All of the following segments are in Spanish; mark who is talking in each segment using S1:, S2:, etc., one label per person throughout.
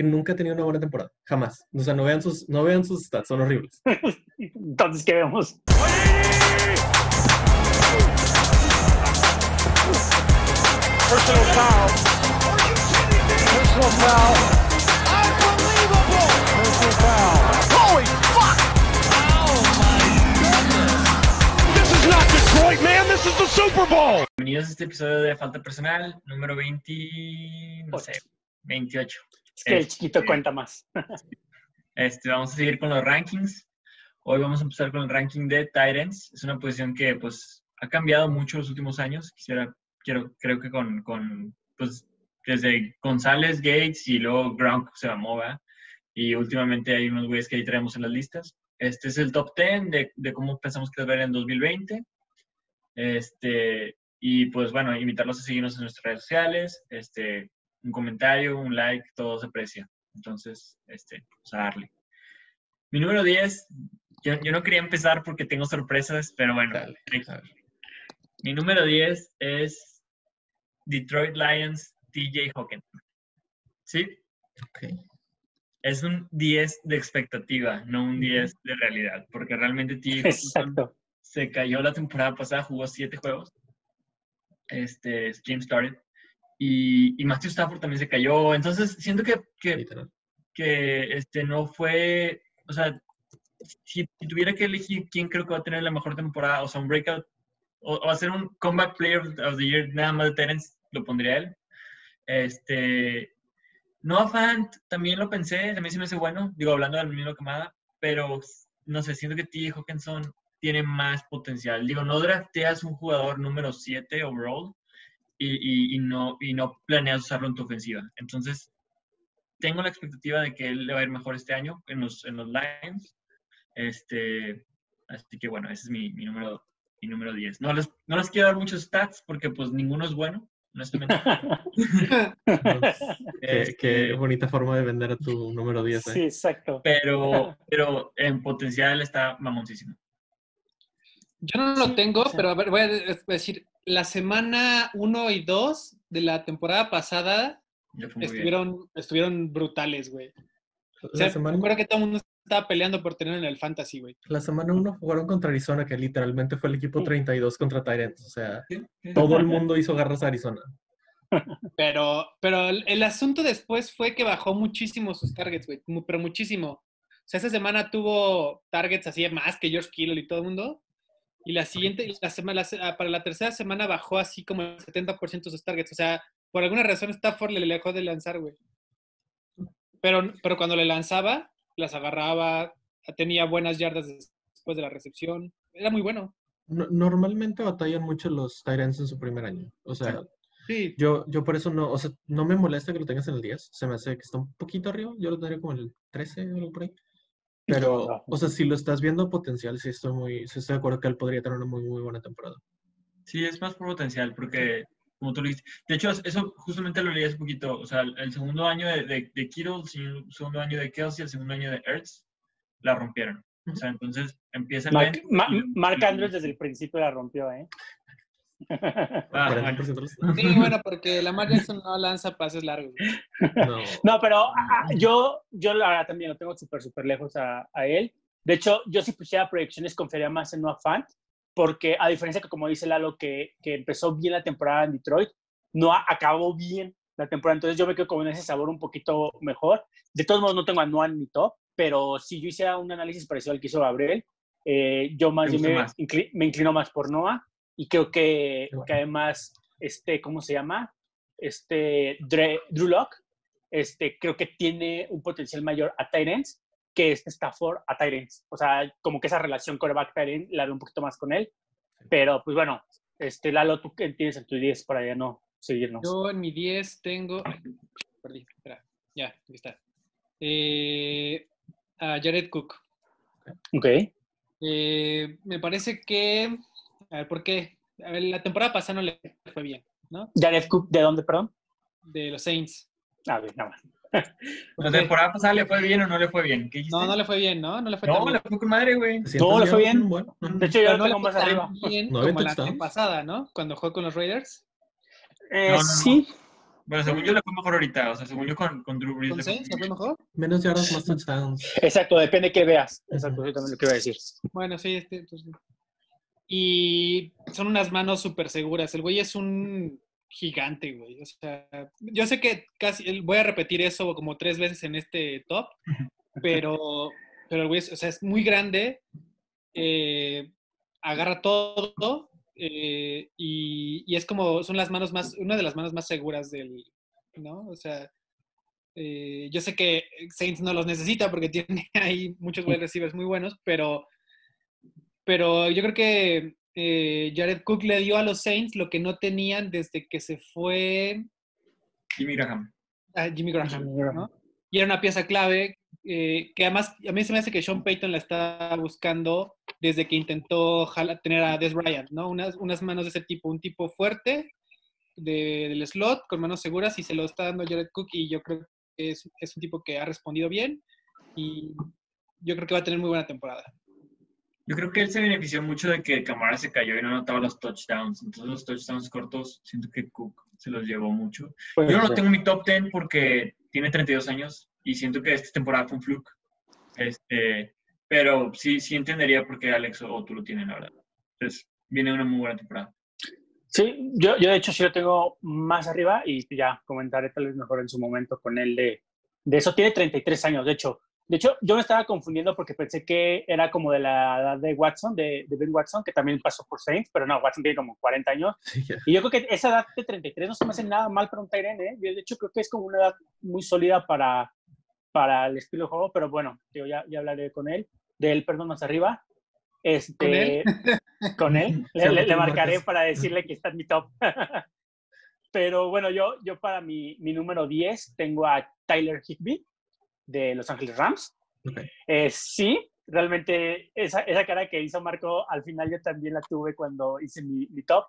S1: que nunca ha tenido una buena temporada. Jamás. O sea, no vean sus, no vean sus stats, son horribles.
S2: Entonces, ¿qué vemos?
S3: Personal foul. Personal foul. Personal foul. Holy fuck! Oh my goodness! This is not Detroit, man. This is the Super Bowl.
S4: Bienvenidos a este episodio de Falta Personal, número 20, no sé, 28.
S2: Es que el
S4: Este-
S2: chiquito cuenta más.
S4: Este, vamos a seguir con los rankings. Hoy vamos a empezar con el ranking de Titans. Es una posición que pues ha cambiado mucho los últimos años. Quisiera, quiero, creo que con, con pues desde González, Gates y luego Gronk se llamó, ¿verdad? Y últimamente hay unos güeyes que ahí traemos en las listas. Este es el top 10 de, de cómo pensamos que va a ver en 2020. Este, y pues bueno, invitarlos a seguirnos en nuestras redes sociales. Este, un comentario, un like, todo se aprecia. Entonces, este, pues a darle. Mi número 10, yo, yo no quería empezar porque tengo sorpresas, pero bueno.
S1: Dale.
S4: Mi número 10 es Detroit Lions TJ Hawkins. ¿Sí?
S1: Ok.
S4: Es un 10 de expectativa, no un 10 de realidad, porque realmente TJ
S2: Exacto.
S4: se cayó la temporada pasada, jugó 7 juegos. Este, James started. Y, y Matthew Stafford también se cayó. Entonces, siento que, que que este no fue, o sea, si, si tuviera que elegir quién creo que va a tener la mejor temporada, o sea, un breakout, o, o hacer un comeback player of the year nada más de Terence, lo pondría él. Este, Noah Fant también lo pensé, también se me hace bueno, digo, hablando del mismo camada, pero no sé, siento que T. Hawkinson tiene más potencial. Digo, no drafteas un jugador número 7 overall y, y, y no, y no planeas usarlo en tu ofensiva. Entonces, tengo la expectativa de que él le va a ir mejor este año en los, en los Lions. Este, así que bueno, ese es mi, mi número, mi número 10. No les, no les quiero dar muchos stats porque pues ninguno es bueno, honestamente.
S1: Qué,
S4: Este,
S1: qué bonita forma de vender a tu número 10. ¿eh?
S2: Sí, exacto.
S4: pero, pero en potencial está mamoncísimo.
S5: Yo no lo tengo,
S2: sí.
S5: pero a ver, voy a de- decir, la semana 1 y 2 de la temporada pasada
S4: bien.
S5: estuvieron, estuvieron brutales, güey. O
S1: La
S5: sea, me
S1: semana,
S5: acuerdo que todo el mundo estaba peleando por tener en el fantasy, güey.
S1: la semana 1 jugaron contra Arizona, que literalmente fue el equipo 32 contra Tyrants. O sea, todo el mundo hizo garras a Arizona.
S5: Pero, pero el, el asunto después fue que bajó muchísimo sus targets, güey. Pero muchísimo. O sea, esa semana tuvo targets así más que George Kittle y todo el mundo. Y la siguiente, la semana, la ah, para la tercera semana bajó así como el 70% de sus targets. O sea, por alguna razón Stafford le dejó de lanzar, güey. Pero, pero cuando le lanzaba, las agarraba, tenía buenas yardas después de la recepción. Era muy bueno.
S1: No- normalmente batallan mucho los Tyrants en su primer año. O sea,
S5: Sí,
S1: yo, yo por eso no, o sea, no me molesta que lo tengas en el 10. Se me hace que está un poquito arriba. Yo lo tendría como en el 13 o algo por ahí. Pero, o sea, si lo estás viendo potencial, sí estoy muy, sí estoy de acuerdo que él podría tener una muy, muy buena temporada.
S4: Sí, es más por potencial, porque, como tú lo dices, de hecho, eso justamente lo leí hace poquito, o sea, el, segundo año de, de, de Kittle, el segun- segundo año de Kelsey, el segundo año de Ertz, la rompieron. O sea, entonces empieza el
S2: Mark,
S4: y-
S2: Mark Andrews desde el principio la rompió, ¿eh?
S4: Ah, bueno.
S1: 40% de los-
S5: sí, bueno, porque Lamar Jackson no lanza pases largos.
S1: No.
S2: No, pero ah, yo, yo la verdad también lo tengo súper, súper lejos a, a él. De hecho, yo si pusiera proyecciones confiaría más en Noah Fant, porque a diferencia que como dice Lalo, que, que empezó bien la temporada en Detroit, no acabó bien la temporada. Entonces yo me quedo con ese sabor un poquito mejor. De todos modos, no tengo a Noah ni top, pero si yo hiciera un análisis parecido al que hizo Gabriel, eh, yo más
S4: ¿Te
S2: bien
S4: gusta
S2: me,
S4: más?
S2: me inclino más por Noah y creo que,
S1: bueno.
S2: que además, este, ¿cómo se llama? Este, Dre- Drew Lock, este, creo que tiene un potencial mayor a Tyrants que este Stafford a Tyrants. O sea, como que esa relación coreback Tyrant la veo un poquito más con él. Pero, pues bueno, este, Lalo, ¿tú qué tienes en tu 10 para ya no seguirnos?
S5: Yo en mi 10 tengo. ay, perdí, espera. Ya, aquí está. Eh, a Jared Cook.
S2: Ok.
S5: Eh, me parece que. A ver, ¿por qué? A ver, la temporada pasada no le fue bien, ¿no?
S2: Jared Cook, ¿de dónde, perdón?
S5: De los Saints.
S2: A ver, nada más.
S5: ¿Por
S4: ¿La temporada pasada le fue bien o no le fue bien?
S5: No, no le fue bien, ¿no? No le fue tan
S4: No,
S5: bien.
S4: le fue con madre, güey.
S2: No, le fue bien.
S1: Bueno,
S2: De hecho, yo
S5: no le
S2: tengo
S5: fue
S2: arriba.
S5: bien
S1: No
S5: como la pasada, ¿no? Cuando jugó con los Raiders.
S2: Eh,
S4: No, no, no.
S2: sí.
S4: Bueno, según yo le fue mejor ahorita. O sea, según yo con, con Drew Brees.
S5: ¿Con
S4: le fue
S5: Saints le fue mejor?
S1: Menos yardas, más touchdowns.
S2: Exacto, depende de qué veas. Exacto, yo también lo que iba a decir.
S5: Bueno, sí, este, entonces- Y son unas manos súper seguras. El güey es un gigante, güey. O sea, yo sé que casi voy a repetir eso como tres veces en este top, pero, pero el güey es, o sea, es muy grande, eh, agarra todo eh, y, y es como, son las manos más, una de las manos más seguras del, ¿no? O sea, eh, yo sé que Saints no los necesita porque tiene ahí muchos wide receivers muy buenos, pero, pero yo creo que eh, Jared Cook le dio a los Saints lo que no tenían desde que se fue
S4: Jimmy Graham.
S5: a Jimmy Graham,
S2: Jimmy Graham.
S5: ¿no? Y era una pieza clave eh, que además a mí se me hace que Sean Payton la está buscando desde que intentó jala- tener a Des Bryant, ¿no? Unas, unas manos de ese tipo, un tipo fuerte de- del slot, con manos seguras, y se lo está dando Jared Cook, y yo creo que es, es un tipo que ha respondido bien, y yo creo que va a tener muy buena temporada.
S4: Yo creo que él se benefició mucho de que Camara se cayó y no anotaba los touchdowns. Entonces los touchdowns cortos, siento que Cook se los llevó mucho.
S2: Puede
S4: Yo no
S2: ser.
S4: tengo en mi top 10 porque tiene 32 años y siento que esta temporada fue un fluke. Este, pero sí, sí entendería por qué Alex o, o tú lo tienen, la verdad. Entonces, viene una muy buena temporada.
S2: Sí, yo, yo de hecho sí lo tengo más arriba y ya comentaré tal vez mejor en su momento con él de, de eso. Tiene 33 años, de hecho. De hecho, yo me estaba confundiendo porque pensé que era como de la edad de Watson, de, de Ben Watson, que también pasó por Saints, pero no, Watson tiene como 40 años.
S1: Sí.
S2: Y yo creo que esa edad de 33 no se me hace nada mal para un Tyrene, ¿eh? Yo, de hecho, creo que es como una edad muy sólida para, para el estilo de juego, pero bueno, yo ya, ya hablaré con él, de él, perdón, más arriba. Este,
S5: ¿Con él?
S2: Con él. Le, le- le marcaré para decirle que está en mi top. pero bueno, yo, yo para mi, mi número 10 tengo a Tyler Higby de Los Ángeles Rams. Eh, sí, realmente esa, esa cara que hizo Marco, al final yo también la tuve cuando hice mi, mi top.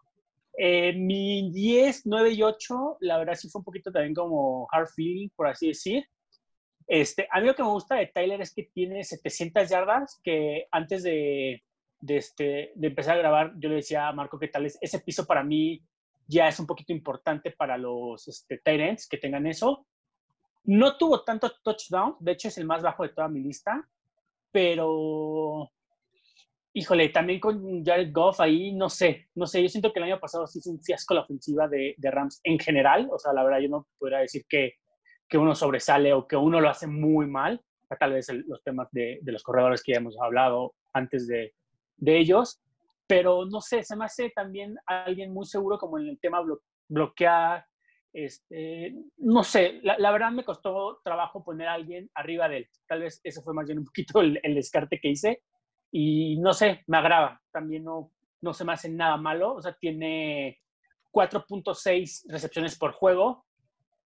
S2: Eh, mi 10, 9 y 8, la verdad sí fue un poquito también como hard feeling, por así decir. Este, a mí lo que me gusta de Tyler es que tiene 700 yardas, que antes de, de, este, de empezar a grabar, yo le decía a Marco que tal vez ese piso para mí ya es un poquito importante para los este, tight ends que tengan eso. No tuvo tanto touchdown, de hecho es el más bajo de toda mi lista, pero híjole, también con Jared Goff ahí, no sé, no sé, yo siento que el año pasado sí hizo un fiasco la ofensiva de, Rams en general, o sea, la verdad yo no podría decir que, que uno sobresale o que uno lo hace muy mal, tal vez los temas de, los corredores que ya hemos hablado antes de, de ellos, pero no sé, se me hace también alguien muy seguro como en el tema blo- bloquear, este, no sé, la, la verdad me costó trabajo poner a alguien arriba de él. Tal vez ese fue más bien un poquito el, el descarte que hice. Y no sé, me agrada. También no, no se me hace nada malo. O sea, tiene 4.6 recepciones por juego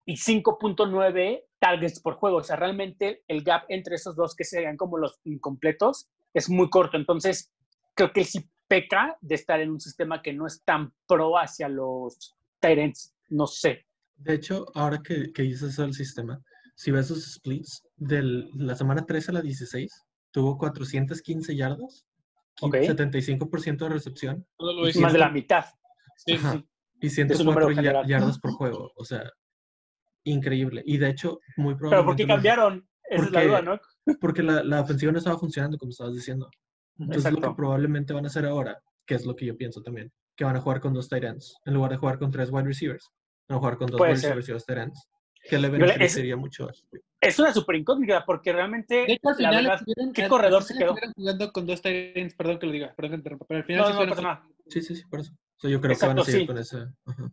S2: y 5.9 targets por juego. O sea, realmente el gap entre esos dos que serían como los incompletos es muy corto. Entonces, creo que sí peca de estar en un sistema que no es tan pro hacia los Tyrants. No sé.
S1: De hecho, ahora que, que dices eso del sistema, si ves sus splits, de la semana 13 a la 16, tuvo 415 yardas,
S2: Ok.
S1: 75% de recepción
S5: Todo lo
S2: Más de la mitad.
S5: sí,
S1: Ajá.
S5: sí.
S1: y
S2: su número
S1: 104 ya-
S2: general.
S1: yardas por juego. O sea, increíble. Y de hecho, muy
S2: Pero ¿por
S1: probablemente...
S2: qué cambiaron? Esa es la
S1: Porque-
S2: duda, ¿no?
S1: Porque la, la ofensiva no estaba funcionando, como estabas diciendo. Entonces, lo que
S2: Exacto.
S1: probablemente van a hacer ahora, que es lo que yo pienso también, que van a jugar con dos tight ends, en lugar de jugar con tres wide receivers. A jugar con dos receivers y ends. Que le
S2: le- es-
S1: beneficiaría mucho.
S2: Es una super incógnita porque realmente,
S5: De hecho, al
S2: la
S5: final
S2: verdad,
S5: estuvieron-
S2: ¿qué
S5: al-
S2: corredor
S5: al
S2: se quedó?
S5: estuvieron jugando con dos Tyrants, perdón que lo diga, perdón que interrumpa, pero al final
S2: no,
S5: sí
S2: no,
S5: fueron
S2: pasa nada.
S1: Sí, sí, sí, por eso. O sea, yo creo que van a
S2: Exacto,
S1: seguir
S2: sí.
S1: con ese. ajá.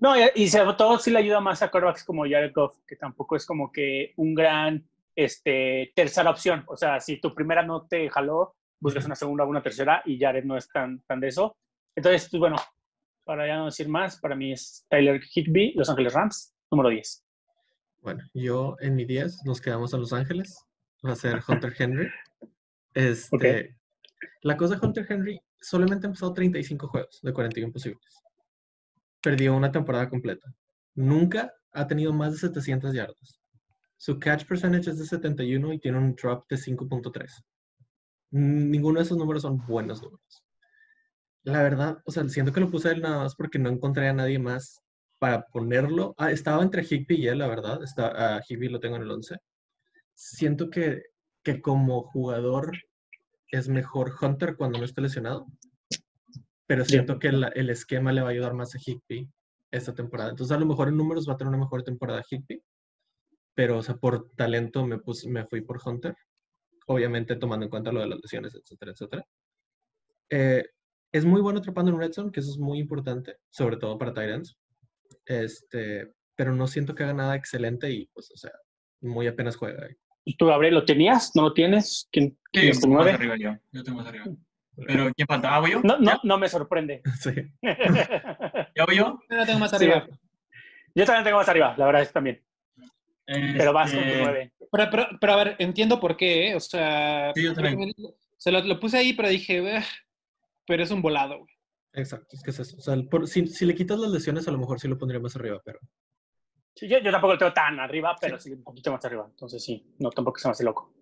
S2: No, y, y sobre todo sí le ayuda más a quarterbacks como Jared Goff, que tampoco es como que un gran este, tercera opción. O sea, si tu primera no te jaló, buscas una segunda o una tercera y Jared no es tan, tan de eso. Entonces, pues bueno, para ya no decir más, para mí es Tyler Higby, Los Ángeles Rams, número 10.
S1: Bueno, yo en mi 10 nos quedamos a Los Ángeles. Va a ser Hunter Henry. Este, La cosa de Hunter Henry solamente ha empezado 35 juegos de 41 posibles. Perdió una temporada completa. Nunca ha tenido más de 700 yardas. Su catch percentage es de 71 y tiene un drop de 5.3. Mm, Ninguno de esos números son buenos números. La verdad, o sea, siento que lo puse él nada más porque no encontré a nadie más para ponerlo, ah, estaba entre Higby y él, la verdad, está, a Higby lo tengo en el 11. Siento que, que como jugador es mejor Hunter cuando no esté lesionado, pero siento que el, el esquema le va a ayudar más a Higby esta temporada. Entonces, a lo mejor en números va a tener una mejor temporada Higby, pero, o sea, por talento me, puse, me fui por Hunter, obviamente tomando en cuenta lo de las lesiones, etcétera, etcétera. Eh, es muy bueno atrapando en red zone, que eso es muy importante, sobre todo para Tyrants. Este, pero no siento que haga nada excelente y, pues, o sea, muy apenas juega. ahí.
S2: ¿Y tú, Gabriel, lo tenías? ¿No lo tienes? ¿Quién,
S4: Sí,
S2: quién tu
S4: poco más arriba yo. Yo tengo más arriba. Pero ¿quién falta? ¿Ah, voy yo?
S2: No, no, no me sorprende.
S1: Sí.
S4: ¿Ya voy yo?
S5: Yo tengo más
S2: Sí.
S5: arriba.
S2: Yo también tengo más arriba, la verdad es que también. Pero vas con tu
S4: Este,
S2: nueve.
S5: Pero, pero, pero a ver, entiendo por qué, ¿eh? O sea,
S4: Sí, yo también.
S5: se lo, lo puse ahí, pero dije, pero es un volado, güey.
S1: Exacto, es que es eso. O sea, el- por- si, si le quitas las lesiones, a lo mejor sí lo pondría más arriba, pero
S2: Sí, yo, yo tampoco lo tengo tan arriba, pero sí un poquito más arriba. Entonces sí, no tampoco se me hace loco.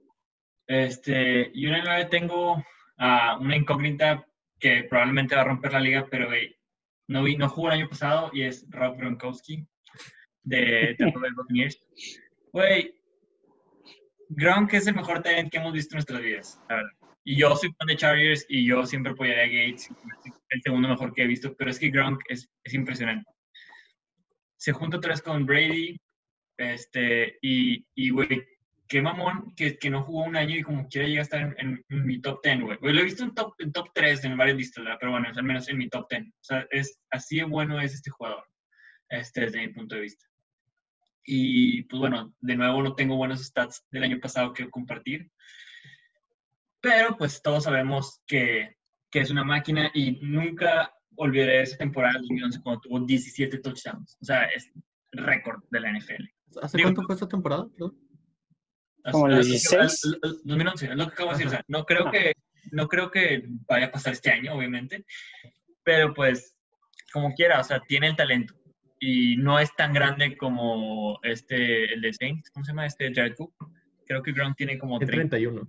S4: Este, y una nueve tengo a una incógnita que probablemente va a romper la liga, pero güey, no, vi, no jugó el año pasado y es Rob Gronkowski de Tampa Bay Buccaneers. Güey, Gronk es el mejor talent que hemos visto en nuestras vidas, la verdad. Y yo soy fan de Chargers y yo siempre apoyaría a Gates, el segundo mejor que he visto, pero es que Gronk es, es impresionante. Se junta otra vez con Brady, este, y, güey, qué mamón que, que no jugó un año y como quiera llega a estar en, en- en mi top 10, güey. Güey, Lo he visto en top, en top 3 en varias listas, ¿verdad? pero bueno, al menos en mi top 10. O sea, es, así de bueno es este jugador, este, desde mi punto de vista. Y pues bueno, de nuevo no tengo buenos stats del año pasado que compartir. Pero pues todos sabemos que, que es una máquina y nunca olvidaré esa temporada de 2011 cuando tuvo 17 touchdowns. O sea, es récord de la NFL.
S1: ¿hace
S4: Digo-
S1: cuánto fue esta temporada? Perdón.
S2: ¿Como el
S4: Así-
S2: 16?
S4: al- al- 2011, es lo que acabo de decir. O sea, no creo
S2: Ah.
S4: que, no creo que vaya a pasar este año, obviamente, pero pues, como quiera, o sea, tiene el talento y no es tan grande como este, el de Saints, ¿cómo se llama? Este Jared Cook. Creo que Gronk tiene como
S1: En
S4: 30.
S1: 31.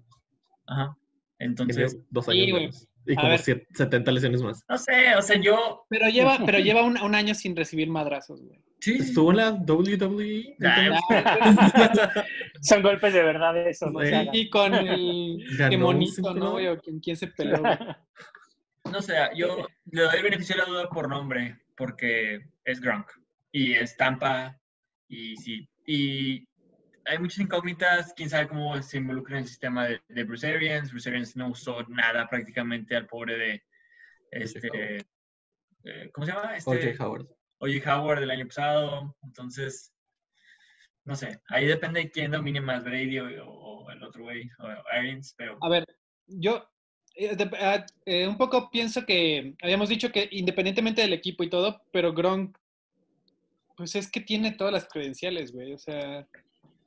S4: Ajá. Entonces,
S1: dos
S5: Sí,
S1: años menos. Y como
S5: ver.
S1: siete- 70 lesiones más.
S4: no sé, o sea, yo...
S5: Pero lleva, pero lleva un, un año sin recibir madrazos, güey.
S4: Sí,
S1: Estuvo en la WWE.
S4: Ah,
S1: entonces-
S2: Son golpes de verdad eso. No
S1: Sí.
S5: Y con el demonito. ¿no, güey? O ¿Quién, quién se peleó, güey?
S4: No sé, yo le doy el beneficio de la duda por nombre, porque es Gronk y es Tampa y sí. Y hay muchas incógnitas, quién sabe cómo se involucra en el sistema de, de Bruce Arians. Bruce Arians no usó nada prácticamente al pobre de este, eh, ¿cómo se llama? Este,
S1: O.J. Howard.
S4: O.J. Howard del año pasado. Entonces, no sé, ahí depende de quién domine más, Brady o, o el otro güey, o Arians, pero
S5: A ver, yo eh, de- ah, eh, un poco pienso que habíamos dicho que independientemente del equipo y todo, pero Gronk, pues es que tiene todas las credenciales, güey. O sea,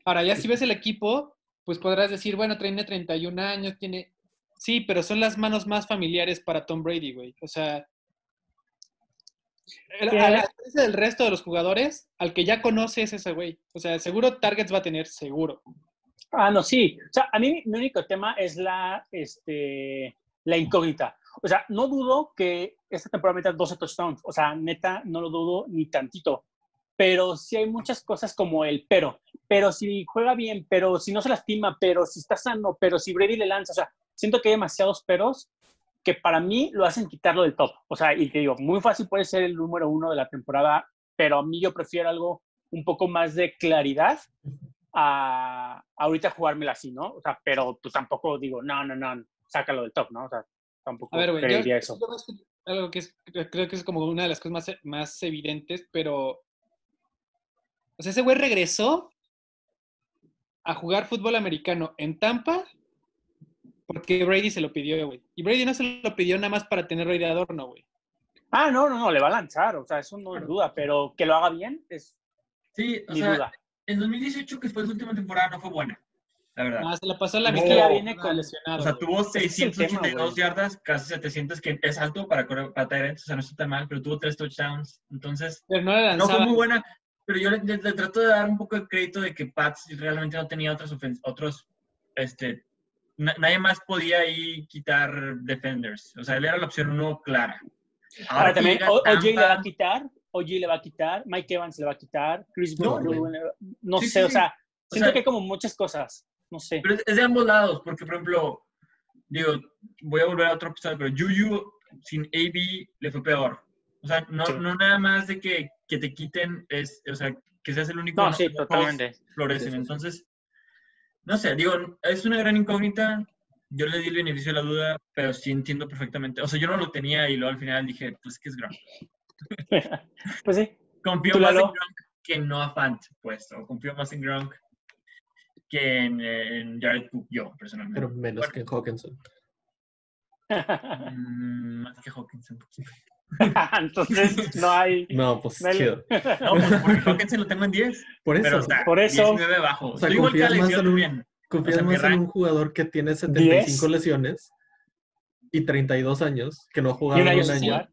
S5: ahora ya si ves el equipo, pues podrás decir, bueno, tiene 31 años, tiene... Sí, pero son las manos más familiares para Tom Brady, güey. O sea, el- a la diferencia del resto de los jugadores, al que ya conoce es ese güey. O sea, seguro targets va a tener, seguro.
S2: Ah, no, sí. O sea, a mí mi único tema es la, este, la incógnita. O sea, no dudo que esta temporada meta 12 touchdowns. O sea, neta, no lo dudo ni tantito. Pero sí hay muchas cosas como el pero. Pero si juega bien, pero si no se lastima, pero si está sano, pero si Brady le lanza. O sea, siento que hay demasiados peros que para mí lo hacen quitarlo del top. O sea, y te digo, muy fácil puede ser el número uno de la temporada, pero a mí yo prefiero algo un poco más de claridad a ahorita jugármela así, ¿no? O sea, pero pues tampoco digo, no, no, no, sácalo del top, ¿no? O sea, tampoco
S5: A ver, yo,
S2: eso.
S5: yo que- algo que es, creo que es como una de las cosas más, más evidentes, pero. O sea, ese güey regresó a jugar fútbol americano en Tampa porque Brady se lo pidió, güey. Y Brady no se lo pidió nada más para tener rey de adorno, güey.
S2: Ah, no, no, no, le va a lanzar, o sea, eso no es duda, pero que lo haga bien es
S4: sí, o
S2: mi
S4: sea,
S2: duda.
S4: en 2018, que fue su última temporada, no fue buena, la verdad.
S5: Nada, se la pasó a la
S2: Es
S4: que
S5: mitad.
S4: ya
S2: viene con-
S5: lesionado.
S4: O sea, tuvo
S2: Ese es el
S4: 682
S2: tema,
S4: yardas, casi 700, que es alto para, correr- para Tyrants, o sea, no está tan mal, pero tuvo tres touchdowns. Entonces,
S5: Pero no le
S4: no fue muy buena, pero yo le, le- le trato de dar un poco de crédito de que Pats realmente no tenía ofen- otros este, na- nadie más podía ahí quitar defenders. O sea, él era la opción uno clara.
S2: Ahora
S4: que
S2: también, OJ le va a quitar OG le va a quitar, Mike Evans le va a quitar, Chris
S1: No,
S2: no,
S4: Sí,
S2: sé,
S4: sí,
S2: o sea,
S4: O
S2: siento
S4: sea,
S2: que hay como muchas cosas, no sé.
S4: Pero es, es de ambos lados, porque por ejemplo, digo, voy a volver a otro episodio, pero Juju sin AB le fue peor. O sea, no,
S2: Sí.
S4: no nada más de que, que te quiten, es, o sea, que seas el único.
S2: No, sí,
S4: todos
S2: totalmente.
S4: Florecen.
S1: Sí, sí, sí.
S4: Entonces, no sé, digo, es una gran incógnita. Yo le di el beneficio de la duda, pero sí entiendo perfectamente. O sea, yo no lo tenía y luego al final dije, pues que es Gronk.
S2: pues sí,
S4: Confío
S2: ¿Tú,
S4: más en? Gronk que en Noah Fant, pues. O confío más en Gronk que en, en Jared Cook, yo, personalmente.
S1: Pero menos
S4: Bueno.
S1: que Hawkinson.
S4: Mm, más que Hawkinson. poquito.
S2: entonces no hay...
S1: No, pues
S2: no hay-
S1: chido.
S4: No, pues porque Hawkinson lo tengo en 10.
S1: Por eso,
S4: Pero, o sea,
S2: Por eso.
S4: 19 abajo.
S1: O sea,
S4: Estoy igual que
S1: confías más
S4: yo
S1: en un- confías
S4: o sea,
S1: más en un jugador que tiene 75
S2: ¿Diez?
S1: lesiones y 32 años, que no ha jugado
S2: un
S1: en
S2: año
S1: un año.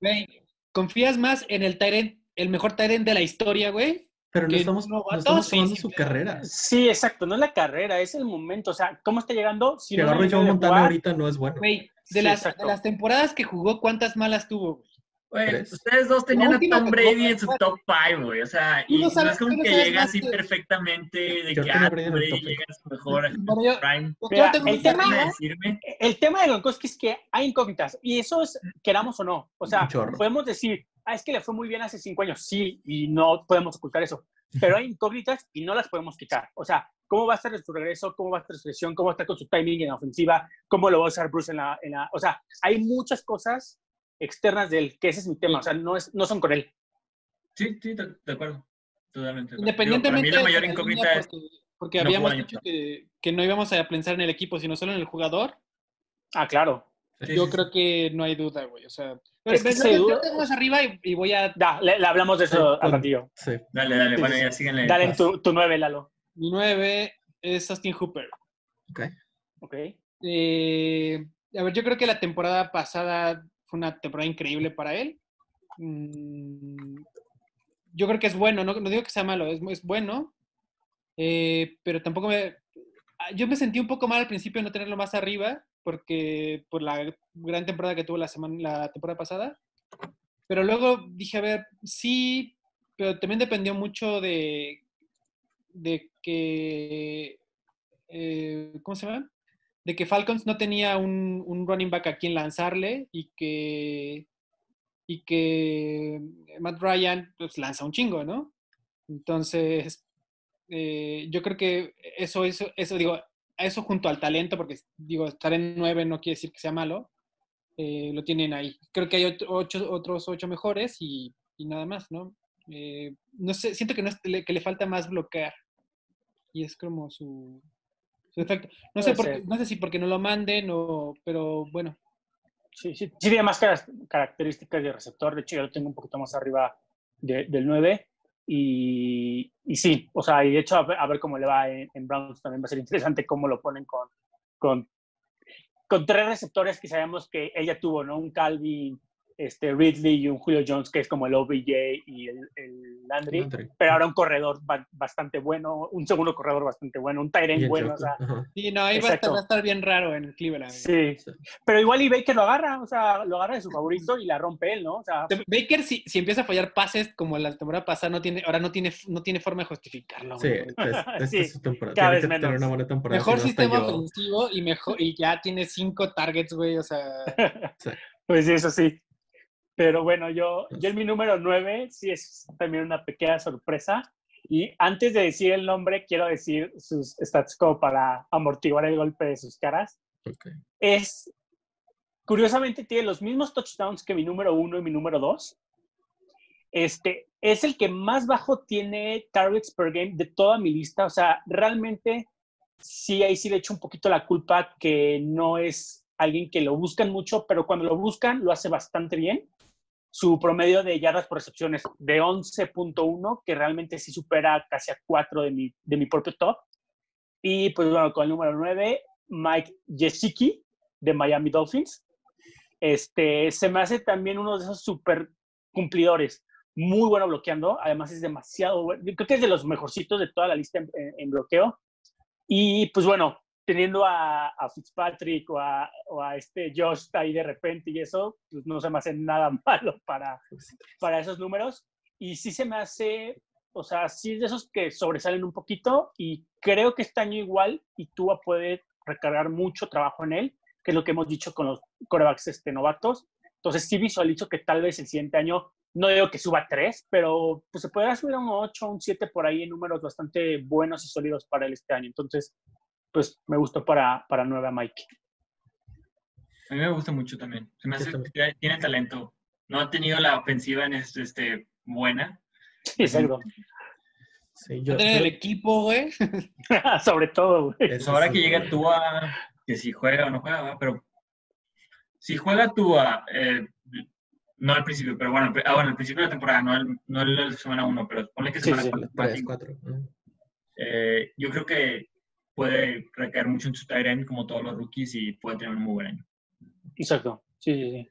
S5: Güey, ¿confías más en el Tyrant, el mejor Tyrant de la historia, güey?
S1: Pero no
S5: Que
S1: estamos,
S5: no
S1: estamos
S5: sí, sí,
S1: su
S5: claro.
S1: carrera.
S2: Sí, exacto, no es la carrera, es el momento, o sea, ¿cómo está llegando? Si
S1: Si
S2: no
S1: agarro yo Montana
S2: jugar,
S1: ahorita no es bueno.
S5: Güey, de,
S2: Sí,
S5: las, de las temporadas que jugó, ¿cuántas malas tuvo? güey?
S4: Ustedes dos tenían a Tom Brady en su top 5, güey. O sea, y
S5: no
S4: no,
S5: sabes-
S4: es como
S5: no
S4: que llega así
S5: que-
S4: perfectamente de
S1: Yo
S4: que ah,
S1: Brady
S4: llega a su mejor
S5: yo-
S4: prime.
S5: yo tengo
S2: el tema-
S4: ¿Van a
S5: tema-
S4: decirme?
S2: El tema de Gronkowski es que hay incógnitas y eso es, queramos o no. O sea, podemos decir, ah, es que le fue muy bien hace cinco años, sí, y no podemos ocultar eso. Pero hay incógnitas y no las podemos quitar. O sea, ¿cómo va a estar su regreso? ¿Cómo va a estar su lesión? ¿Cómo va a estar con su timing en la ofensiva? ¿Cómo lo va a usar Bruce en la, en la... O sea, hay muchas cosas externas de él, que ese es mi tema. O sea, no, es, no son con él.
S4: Sí, sí, de, de acuerdo. Totalmente.
S5: Independientemente
S4: Digo, para mí la mayor incógnita es
S5: porque, porque
S4: no
S5: habíamos dicho que, que no íbamos a pensar en el equipo, sino solo en el jugador.
S2: Ah, claro.
S4: Sí,
S5: Yo
S4: sí,
S5: creo que no hay duda, güey. O sea, pero,
S2: Es que
S5: pero
S2: se duda-
S5: tengo más arriba y, y voy a
S2: Da, le, le hablamos de eso
S1: Sí,
S2: al ratillo.
S1: Sí.
S4: Dale, dale,
S1: Sí,
S4: bueno,
S1: sí,
S4: ya
S1: sí.
S4: síganle.
S2: Dale en
S1: vas.
S2: tu, tu nueve, Lalo.
S5: Mi 9 es Austin Hooper.
S1: Ok.
S2: Ok.
S5: Eh, a ver, yo creo que la temporada pasada fue una temporada increíble para él. Mm, yo creo que es bueno, no, no digo que sea malo, es, es bueno, eh, pero tampoco me... ah, Yo me sentí un poco mal al principio de no tenerlo más arriba, porque por la gran temporada que tuvo la, semana, la temporada pasada. Pero luego dije, a ver, sí, pero también dependió mucho de, de que... eh, ¿Cómo se llama? de que Falcons no tenía un, un running back a quien lanzarle y que, y que Matt Ryan pues, lanza un chingo, ¿no? Entonces, eh, yo creo que eso, eso, eso, digo, eso junto al talento, porque digo, estar en nueve no quiere decir que sea malo, eh, lo tienen ahí. Creo que hay otro- ocho, otros ocho mejores y, y nada más, ¿no? Eh, no sé, siento que, no que le falta más bloquear. Y es como su, su efecto. No sé, por
S2: ser.
S5: no sé si porque no lo manden o, pero bueno.
S2: Sí, sí, sí tiene más caras- características de receptor. De hecho, yo lo tengo un poquito más arriba de- del 9. Y, y sí, o sea, y de hecho, a ver, a ver cómo le va en, en Browns también va a ser interesante cómo lo ponen con, con, con tres receptores que sabemos que ella tuvo, ¿no? Un Calvin, este, Ridley y un Julio Jones, que es como el OBJ y el, el Landry.
S1: Landry.
S2: Pero ahora un corredor ba- bastante bueno, un segundo corredor bastante bueno, un tight
S1: Y
S2: end
S1: en
S2: bueno, o sea.
S5: Sí, no, ahí va a, estar,
S2: Exacto.
S5: va a estar bien raro en Cleveland.
S2: Sí,
S1: Sí.
S2: pero igual y Baker lo agarra, o sea, lo agarra de su favorito y la rompe él, ¿no? O sea,
S5: Baker, si, si empieza a fallar pases como la temporada pasada, no tiene, ahora no tiene, no tiene forma de justificarlo.
S1: Sí, es-
S2: Sí,
S1: es su temporada.
S2: cada vez menos.
S1: una buena temporada.
S5: Mejor
S1: si no, hasta
S5: sistema ofensivo y mejor y ya tiene cinco targets, güey. O sea,
S2: pues sí, eso sí. Pero bueno, yo, yo en mi número 9 sí es también una pequeña sorpresa. Y antes de decir el nombre, quiero decir sus stats como para amortiguar el golpe de sus caras.
S1: Ok.
S2: Es, curiosamente, tiene los mismos touchdowns que mi número 1 y mi número 2. Este, es el que más bajo tiene targets per game de toda mi lista. O sea, realmente sí, ahí sí le echo un poquito la culpa que no es alguien que lo buscan mucho, pero cuando lo buscan lo hace bastante bien. Su promedio de yardas por recepciones de 11.1, que realmente sí supera casi a 4 de mi, de mi propio top. Y pues bueno, con el número 9, Mike Gesicki de Miami Dolphins. Este, se me hace también uno de esos super cumplidores. Muy bueno bloqueando, además es demasiado bueno. Creo que es de los mejorcitos de toda la lista en bloqueo. Y pues bueno, teniendo a, a Fitzpatrick o a, o a, este Josh ahí de repente y eso, pues no se me hace nada malo para, para esos números. Y sí se me hace, o sea, sí es de esos que sobresalen un poquito y creo que este año igual y tú puede recargar mucho trabajo en él, que es lo que hemos dicho con los corebacks este, novatos. Entonces sí visualizo que tal vez el siguiente año, no digo que suba 3, pero pues se podrá subir a un 8, un 7 por ahí en números bastante buenos y sólidos para él este año. Entonces, pues me gustó para, para nueva Mike.
S4: A mí me gusta mucho también. Se me hace que tiene talento. No ha tenido la ofensiva en este, este buena.
S2: Sí, exacto.
S5: Sí, yo, tener el equipo, güey.
S2: Sobre todo, güey.
S4: Es ahora que llega Tua, que si juega o no juega, pero si juega Tua, eh, no al principio, pero bueno, ah, bueno, al principio de la temporada, no el, no el semana 1, pero ponle que semana 4. Eh, yo creo que puede recaer mucho en su tight como todos los rookies y puede tener un muy buen año.
S2: Exacto, sí, sí, sí.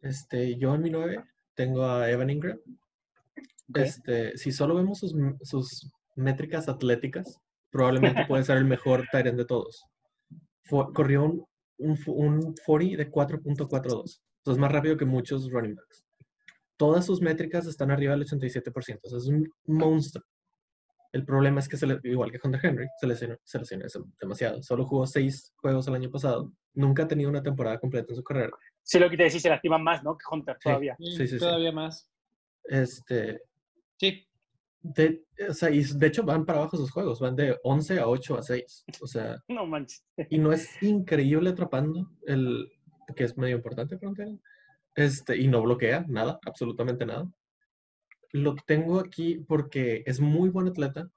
S1: Este, yo en mi 9 tengo a Evan Ingram. Este, si solo vemos sus, sus métricas atléticas, probablemente puede ser el mejor tight de todos. corrió un, un, un 40 de 4.42. Es más rápido que muchos running backs. Todas sus métricas están arriba del 87%. O sea, es un monstruo. El problema es que, se le, igual que Hunter Henry, se lesionó, se lesionó demasiado. Solo jugó seis juegos el año pasado. Nunca ha tenido una temporada completa en su carrera.
S2: Sí, lo que te decís, se lastima más, ¿no? Que Hunter todavía.
S5: Sí, sí, todavía más.
S1: Este.
S5: Sí.
S1: De, o sea, y de hecho van para abajo sus juegos, van de 11 a 8 a 6. O sea.
S2: No manches.
S1: Y no es increíble atrapando, el, que es medio importante, frontera. Este, y no bloquea nada, absolutamente nada lo tengo aquí porque es muy buen atleta,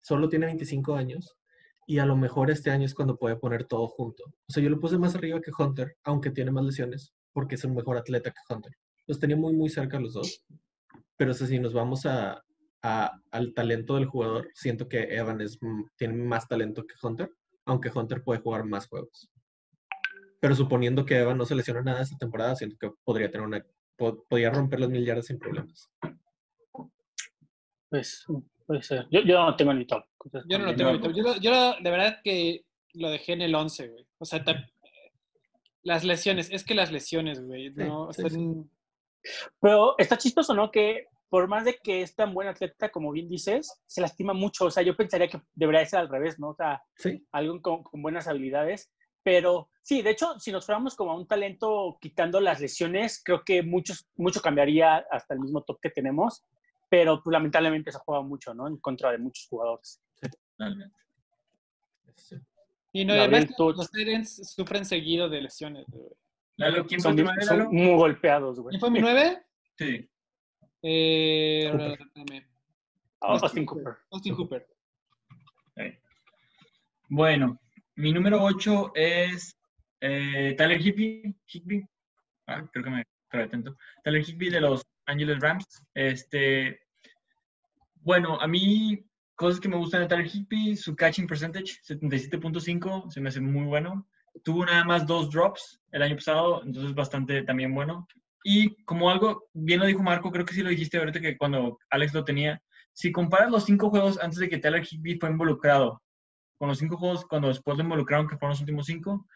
S1: solo tiene 25 años y a lo mejor este año es cuando puede poner todo junto. O sea, yo lo puse más arriba que Hunter, aunque tiene más lesiones, porque es un mejor atleta que Hunter. Los tenía muy, muy cerca los dos. Pero si nos vamos al talento del jugador, siento que Evan es, tiene más talento que Hunter, aunque Hunter puede jugar más juegos. Pero suponiendo que Evan no se lesiona nada esta temporada, siento que podría tener una, podría romper los mil yardas sin problemas.
S2: Pues puede ser. Yo, yo no tengo ni top.
S5: Yo no lo tengo ni top. Yo, yo, de verdad que lo dejé en el 11, güey. O sea, las lesiones, es que las lesiones, güey. No,
S2: Pero está chistoso, ¿no? Que por más de que es tan buen atleta, como bien dices, se lastima mucho. O sea, yo pensaría que debería ser al revés, ¿no? O sea,
S1: ¿Sí?
S2: alguien con, con, buenas habilidades. Pero sí, de hecho, si nos fuéramos como a un talento quitando las lesiones, creo que muchos, mucho cambiaría hasta el mismo top que tenemos pero pues, lamentablemente se ha jugado mucho, ¿no? En contra de muchos jugadores.
S5: Y no, además los Titans sufren seguido de lesiones.
S4: Lalo, ¿quién son,
S2: fue son muy golpeados, güey.
S5: ¿Quién fue mi 9?
S4: Sí.
S5: Eh,
S2: Austin, Cooper.
S5: Austin Cooper.
S4: Bueno, mi número 8 es eh, Tyler Higby. Higby. Ah, creo que me quedé atento. Tyler Higby de los Angeles Rams. Este, bueno, a mí, cosas que me gustan de Tyler Higby, su catching percentage, 77.5, se me hace muy bueno. Tuvo nada más dos drops el año pasado, entonces bastante también bueno. Y como algo, bien lo dijo Marco, creo que sí lo dijiste ahorita que cuando Alex lo tenía, si comparas los cinco juegos antes de que Tyler Higby fue involucrado, con los cinco juegos cuando después lo involucraron, que fueron los últimos cinco,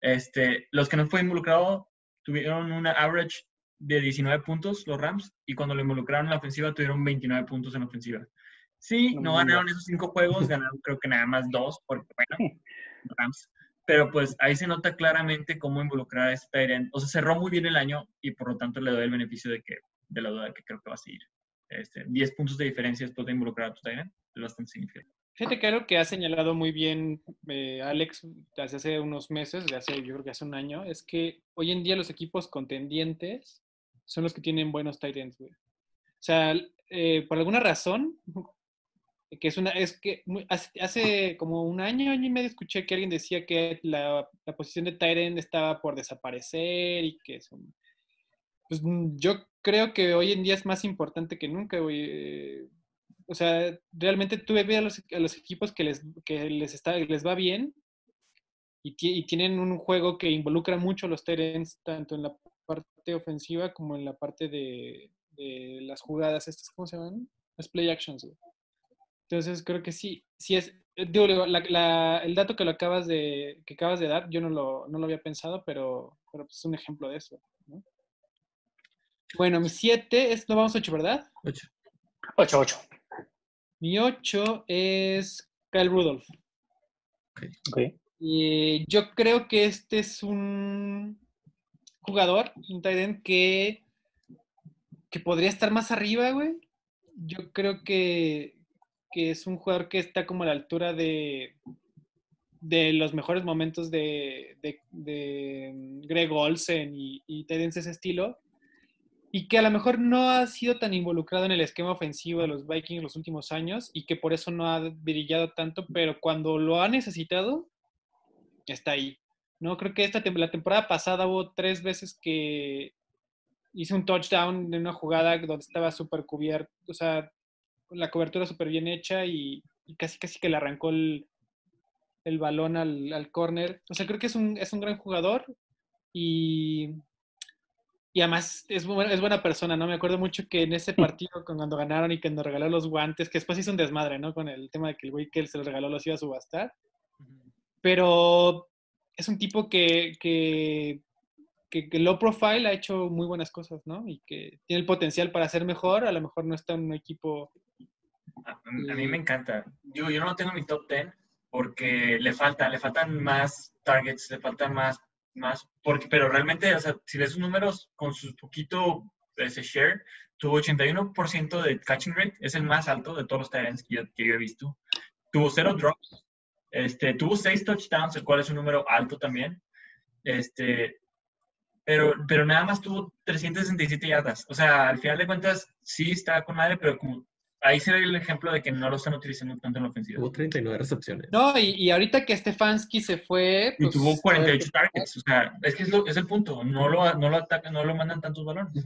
S4: este, los que no fue involucrado tuvieron una average de 19 puntos los Rams y cuando lo involucraron en la ofensiva tuvieron 29 puntos en la ofensiva. Sí, no ganaron esos cinco juegos, ganaron creo que nada más dos, porque bueno, Rams. Pero pues ahí se nota claramente cómo involucrar a este Tyrant. O sea, cerró muy bien el año y por lo tanto le doy el beneficio de que de la duda de que creo que va a seguir. Este, 10 puntos de diferencia después de involucrar a tu Tyrant es bastante significativo.
S5: Fíjate que algo que ha señalado muy bien eh, Alex desde hace unos meses, de hace, yo creo que hace un año, es que hoy en día los equipos contendientes son los que tienen buenos tight ends, güey. O sea, eh, por alguna razón, que es una, es que hace, como un año, año y medio escuché que alguien decía que la, posición de tight end estaba por desaparecer y que son, pues mm, yo creo que hoy en día es más importante que nunca, güey. Eh, o sea, realmente tú ves a los, a los equipos que les, que les, está, les va bien y, tienen un juego que involucra mucho a los Tyrants, tanto en la parte ofensiva como en la parte de, las jugadas estas, ¿cómo se llaman? Las play actions, Entonces creo que sí, sí es, eh, digo, la- la- el dato que lo acabas de, que acabas de dar, yo no lo, no lo había pensado, pero, pero pues es un ejemplo de eso. ¿no? Bueno, mi 7 es, no vamos a 8, ¿verdad?
S1: Ocho.
S2: 8-8.
S5: Mi 8 es Kyle Rudolph.
S2: Ok.
S5: Y yo creo que este es un jugador, un tight que, que podría estar más arriba, güey. Yo creo que, que es un jugador que está como a la altura de, de los mejores momentos de, de, Greg Olsen y, y ese estilo. Y que a lo mejor no ha sido tan involucrado en el esquema ofensivo de los Vikings los últimos años y que por eso no ha brillado tanto, pero cuando lo ha necesitado, está ahí. No, creo que esta la temporada pasada hubo tres veces que hizo un touchdown en una jugada donde estaba súper cubierto, o sea, la cobertura súper bien hecha y, y casi casi que le arrancó el, el balón al, al corner. O sea, creo que es un, es un gran jugador y, y además es, bu- es buena persona, ¿no? Me acuerdo mucho que en ese partido cuando ganaron y que nos regaló los guantes, que después hizo un desmadre, ¿no? Con el tema de que el güey que se los regaló los iba a subastar pero es un tipo que, que, que, que low profile ha hecho muy buenas cosas, ¿no? Y que tiene el potencial para ser mejor, a lo mejor no está en un equipo...
S4: A, a mí me encanta. Yo, yo no lo tengo en mi top 10 porque le falta, le faltan más targets, le faltan más, más, porque, pero realmente, o sea, si ves sus números con su poquito ese share, tuvo 81% de catching rate, es el más alto de todos los ends que yo, que yo he visto. Tuvo cero drops, este, tuvo seis touchdowns, el cual es un número alto también. Este, pero, pero nada más tuvo 367 yardas. O sea, al final de cuentas, sí está con madre, pero como ahí se ve el ejemplo de que no lo están utilizando tanto en la ofensiva.
S1: Tuvo 39 recepciones.
S5: No, y, y ahorita que Stefanski se fue...
S4: Y
S5: pues,
S4: tuvo
S5: a ver
S4: 48
S5: qué-
S4: targets. O sea, es que es, lo, es el punto. No lo, no lo atacan, no lo mandan tantos balones.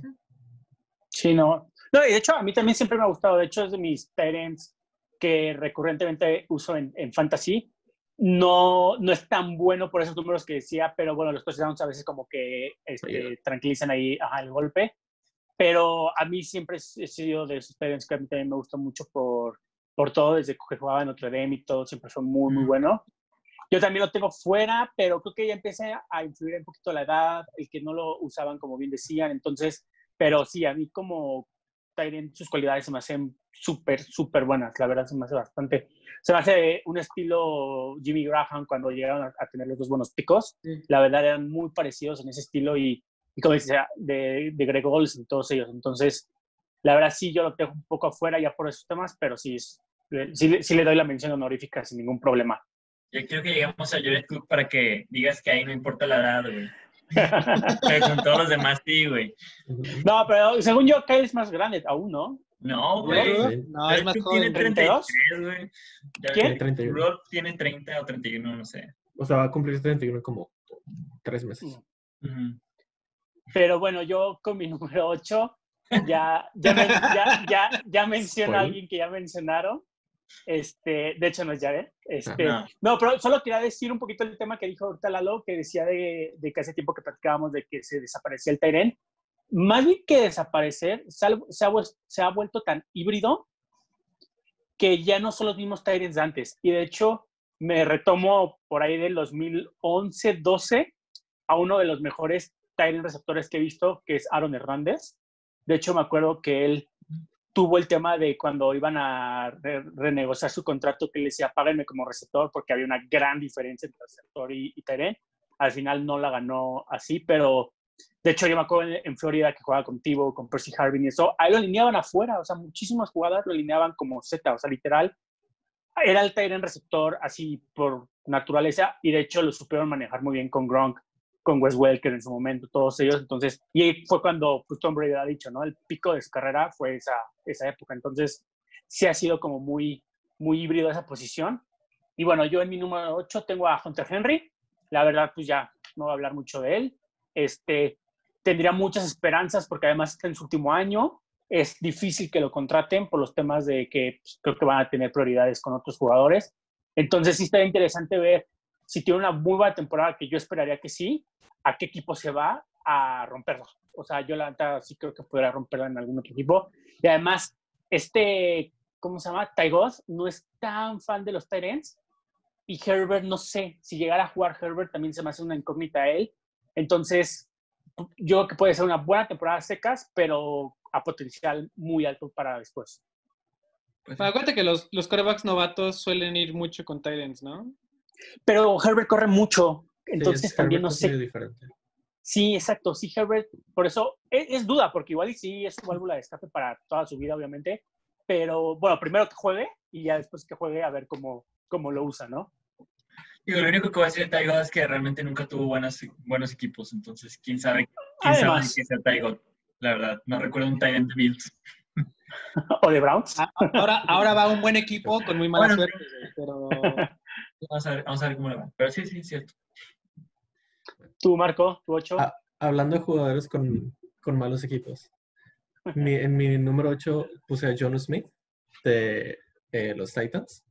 S2: Sí, no. No, y de hecho, a mí también siempre me ha gustado. De hecho, es de mis parents que recurrentemente uso en, en fantasy. No, no es tan bueno por esos números que decía, pero bueno, los touchdowns a veces como que este, tranquilizan ahí ajá, el golpe. Pero a mí siempre he sido de esos parents que a mí también me gustó mucho por, por todo, desde que jugaba en Notre Dame y todo, siempre fue muy, muy bueno. Yo también lo tengo fuera, pero creo que ya empecé a influir un poquito la edad, el que no lo usaban como bien decían. Entonces, pero sí, a mí como Tyrion, sus cualidades se me hacen súper, súper buenas. La verdad, se me hace bastante. Se me hace un estilo Jimmy Graham cuando llegaron a, a tener los dos buenos picos.
S5: Sí.
S2: La verdad, eran muy parecidos en ese estilo y, y como decía, de, de Greg Olsen y todos ellos. Entonces, la verdad, sí, yo lo tengo un poco afuera ya por esos temas, pero sí, sí, sí le doy la mención honorífica sin ningún problema.
S4: Yo creo que llegamos a Jared Cook para que digas que ahí no importa la edad, güey. Pero con todos los demás sí, güey.
S2: no, pero según yo, Kyle es más grande aún, ¿no?
S4: No, güey.
S1: Sí.
S5: No, es más joven.
S4: tiene
S2: 32.
S4: 33, güey. Ya-
S2: ¿Quién?
S1: Tiene 31.
S4: Rod tiene 30 o 31, no sé.
S1: O sea, va a cumplir 31 en como tres meses.
S4: Ujú.
S2: Pero bueno, yo con mi número 8 ya, ya, ya, ya, ya menciono a alguien que ya mencionaron. Este, de hecho, no es Jared. Este,
S4: No.
S2: no. pero solo quería decir un poquito el tema que dijo ahorita Lalo, que decía de, de que hace tiempo que platicábamos de que se desaparecía el Tyren. Más bien que desaparecer, se ha, se ha vuel- se ha vuelto tan híbrido que ya no son los mismos Tyrens de antes. Y de hecho, me retomo por ahí del 2011, 12 a uno de los mejores Tyrant receptores que he visto, que es Aaron Hernández. De hecho, me acuerdo que él tuvo el tema de cuando iban a re- renegociar su contrato, que él decía, páguenme como receptor, porque había una gran diferencia entre receptor y, y. Al final no la ganó así, pero de hecho yo me acuerdo en, en Florida que jugaba con Tivo, con Percy Harvin y eso, ahí lo alineaban afuera, o sea, muchísimas jugadas lo alineaban como Z, o sea, literal, era el end receptor así por naturaleza, y de hecho lo supieron manejar muy bien con Gronk, con Wes Welker en su momento, todos ellos. Entonces, y ahí fue cuando pues, Tom Brady ha dicho, ¿no? El pico de su carrera fue esa, esa época. Entonces, sí ha sido como muy, muy híbrido esa posición. Y bueno, yo en mi número 8 tengo a Hunter Henry. La verdad, pues ya no voy a hablar mucho de él. Este, tendría muchas esperanzas porque además está en su último año. Es difícil que lo contraten por los temas de que pues, creo que van a tener prioridades con otros jugadores. Entonces, sí estaría interesante ver si tiene una muy buena temporada, que yo esperaría que sí, a qué equipo se va a romperlo. O sea, yo la neta sí creo que podría romperla en algún otro equipo. Y además, este ¿cómo se llama? Tygod no es tan fan de los Tyrants. Y Herbert, no sé, si llegara a jugar Herbert también se me hace una incógnita a él. Entonces, yo creo que puede ser una buena temporada secas, pero a potencial muy alto para después.
S5: Pues, acuérdate que los, los corebacks novatos suelen ir mucho con Tyrants, ¿no?
S2: Pero Herbert corre mucho, entonces también no sé.
S1: Diferente.
S2: Sí, exacto. Sí, Herbert, por eso es, duda, porque igual y sí es su válvula de escape para toda su vida, obviamente. Pero bueno, primero que juegue y ya después que juegue a ver cómo, cómo lo usa, ¿no?
S4: Digo, lo único que voy a decir de Taigo es que realmente nunca tuvo buenos, buenos equipos, entonces quién sabe, quién sabe qué sea Taigo. La verdad, no recuerdo un Tyrant de Bills.
S2: o de Browns.
S5: Ah, ahora, ahora va un buen equipo con muy mala suerte, pero...
S4: Vamos a, ver, vamos a ver cómo le va. Pero sí, sí, es cierto.
S2: Tú, Marco, tu 8. Ah,
S1: hablando de jugadores con, con malos equipos. en mi número 8 puse a John Smith de eh, los Titans,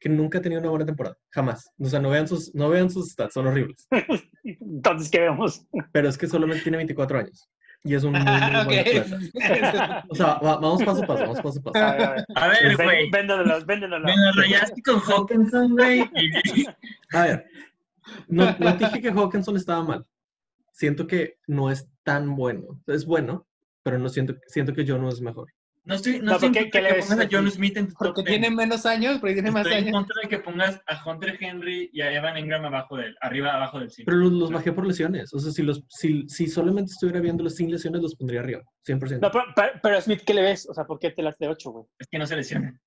S1: que nunca ha tenido una buena temporada. Jamás. O sea, no vean sus, no vean sus stats, son horribles.
S2: Entonces, ¿qué vemos?
S1: Pero es que solamente tiene 24 años. Y es un muy, muy O sea, vamos paso a paso, vamos paso a paso.
S4: A ver, güey.
S2: Véndenos, véndenos.
S4: Me lo rayaste con Hawkinson, güey.
S1: A ver, no, no dije que Hawkinson estaba mal. Siento que no es tan bueno. Es bueno, pero no siento, siento que yo no es mejor.
S4: No estoy, no, estoy que, pongas a John Smith en tu
S5: Porque tiene menos años, porque tiene más
S4: estoy
S5: años.
S4: en contra de que pongas a Hunter Henry y a Evan Ingram abajo de él, arriba, abajo del 5.
S1: Pero los, los, bajé por lesiones. O sea, si, los, si, si solamente estuviera viéndolos sin lesiones, los pondría arriba, 100%.
S2: No, pero, pero, a Smith, ¿qué le ves? O sea, ¿por qué te las de 8, güey?
S4: Es que no se lesiona.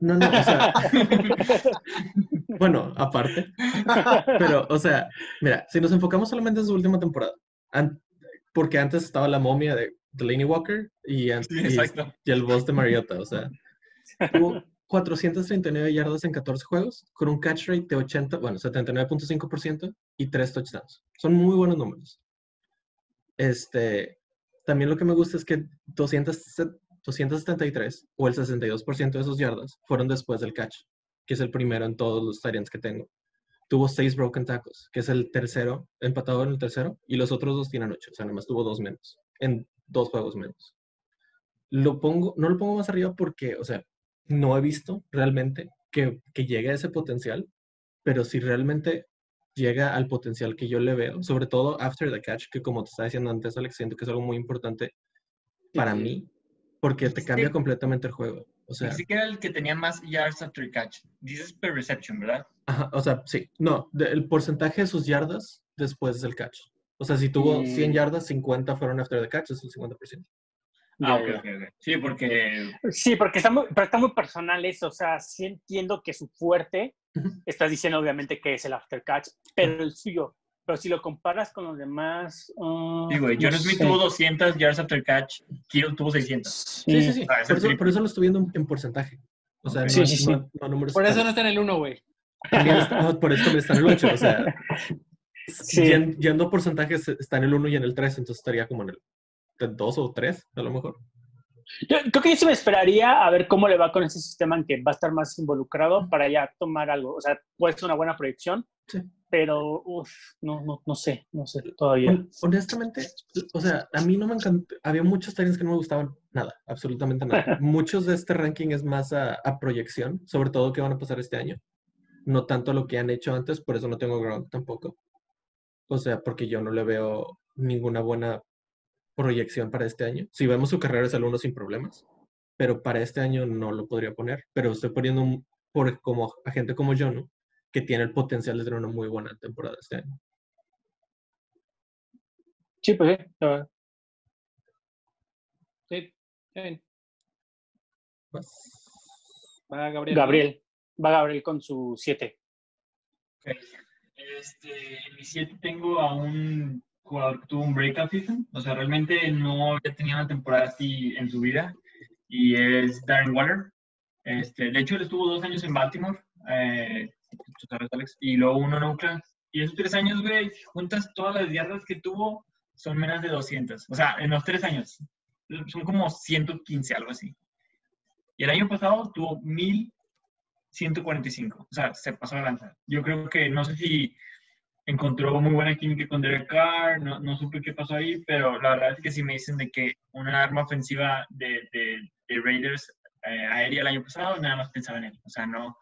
S1: No, no, o sea. bueno, aparte. Pero, o sea, mira, si nos enfocamos solamente en su última temporada, porque antes estaba la momia de Delaney Walker y, el boss de Mariota. O sea, tuvo 439 yardas en 14 juegos con un catch rate de 80, bueno, 79.5% y 3 touchdowns. Son muy buenos números. Este, también lo que me gusta es que 200, 273 o el 62% de esos yardas fueron después del catch, que es el primero en todos los Tyrants que tengo. Tuvo 6 broken tackles, que es el tercero, empatado en el tercero, y los otros dos tienen 8, o sea, más tuvo dos menos en dos juegos menos. Lo pongo, no lo pongo más arriba porque, o sea, no he visto realmente que, que llegue a ese potencial, pero si realmente llega al potencial que yo le veo, sobre todo after the catch, que como te estaba diciendo antes, Alex, siento que es algo muy importante para mí, porque te cambia completamente el juego. O sea,
S4: sí que era el que tenía más yards after catch. Dices per reception, ¿verdad?
S1: Ajá, o sea, sí. No, el porcentaje de sus yardas después del catch. O sea, si tuvo 100 mm. yardas, 50 fueron after the catch, es el 50%.
S4: Ah, ok, ok, ok. Sí, porque...
S2: Sí, porque está muy, pero está muy personal eso. O sea, sí entiendo que su fuerte, estás diciendo obviamente que es el after catch, pero el suyo. Pero si lo comparas con los demás...
S4: Uh, sí, güey. John Smith tuvo 200 yards after catch, Kiro tuvo 600.
S1: Sí, sí, sí. Ah, por, eso, lo estoy viendo en porcentaje. O sea,
S2: sí, sí, sí.
S5: por eso no está en el 1, güey.
S1: por eso está en el 8. O sea, Sí. Yendo, porcentajes, está en el 1 y en el 3, entonces estaría como en el 2 o 3, a lo mejor.
S2: Yo creo que yo sí me esperaría a ver cómo le va con ese sistema en que va a estar más involucrado para ya tomar algo. O sea, puede ser una buena proyección, pero uf, no, no, no sé, no sé todavía.
S1: Honestamente, o sea, a mí no me encantó. Había muchos talentos que no me gustaban nada, absolutamente nada. Muchos de este ranking es más a, a, proyección, sobre todo qué van a pasar este año. No tanto lo que han hecho antes, por eso no tengo ground tampoco. O sea, porque yo no le veo ninguna buena proyección para este año. Si vemos su carrera es el uno sin problemas, pero para este año no lo podría poner. Pero estoy poniendo por, como a gente como yo, ¿no? Que tiene el potencial de tener una muy buena temporada este año.
S2: Sí, pues
S5: sí. Sí,
S2: Va Gabriel. Gabriel. Va Gabriel con su 7.
S4: Este, en mi 7 tengo a un jugador que tuvo un breakout season, o sea, realmente no había tenido una temporada así en su vida, y es Darren Waller. Este, de hecho, él estuvo dos años en Baltimore, eh, y luego uno en Oakland. Y esos tres años, güey, juntas todas las yardas que tuvo, son menos de 200. O sea, en los tres años, son como 115, algo así. Y el año pasado tuvo 1000 145. O sea, se pasó a lanzar. Yo creo que no sé si encontró muy buena química con Derek Carr, no, no supe qué pasó ahí, pero la verdad es que si me dicen de que una arma ofensiva de, de, Raiders eh, aérea el año pasado, nada más pensaba en él. O sea, no,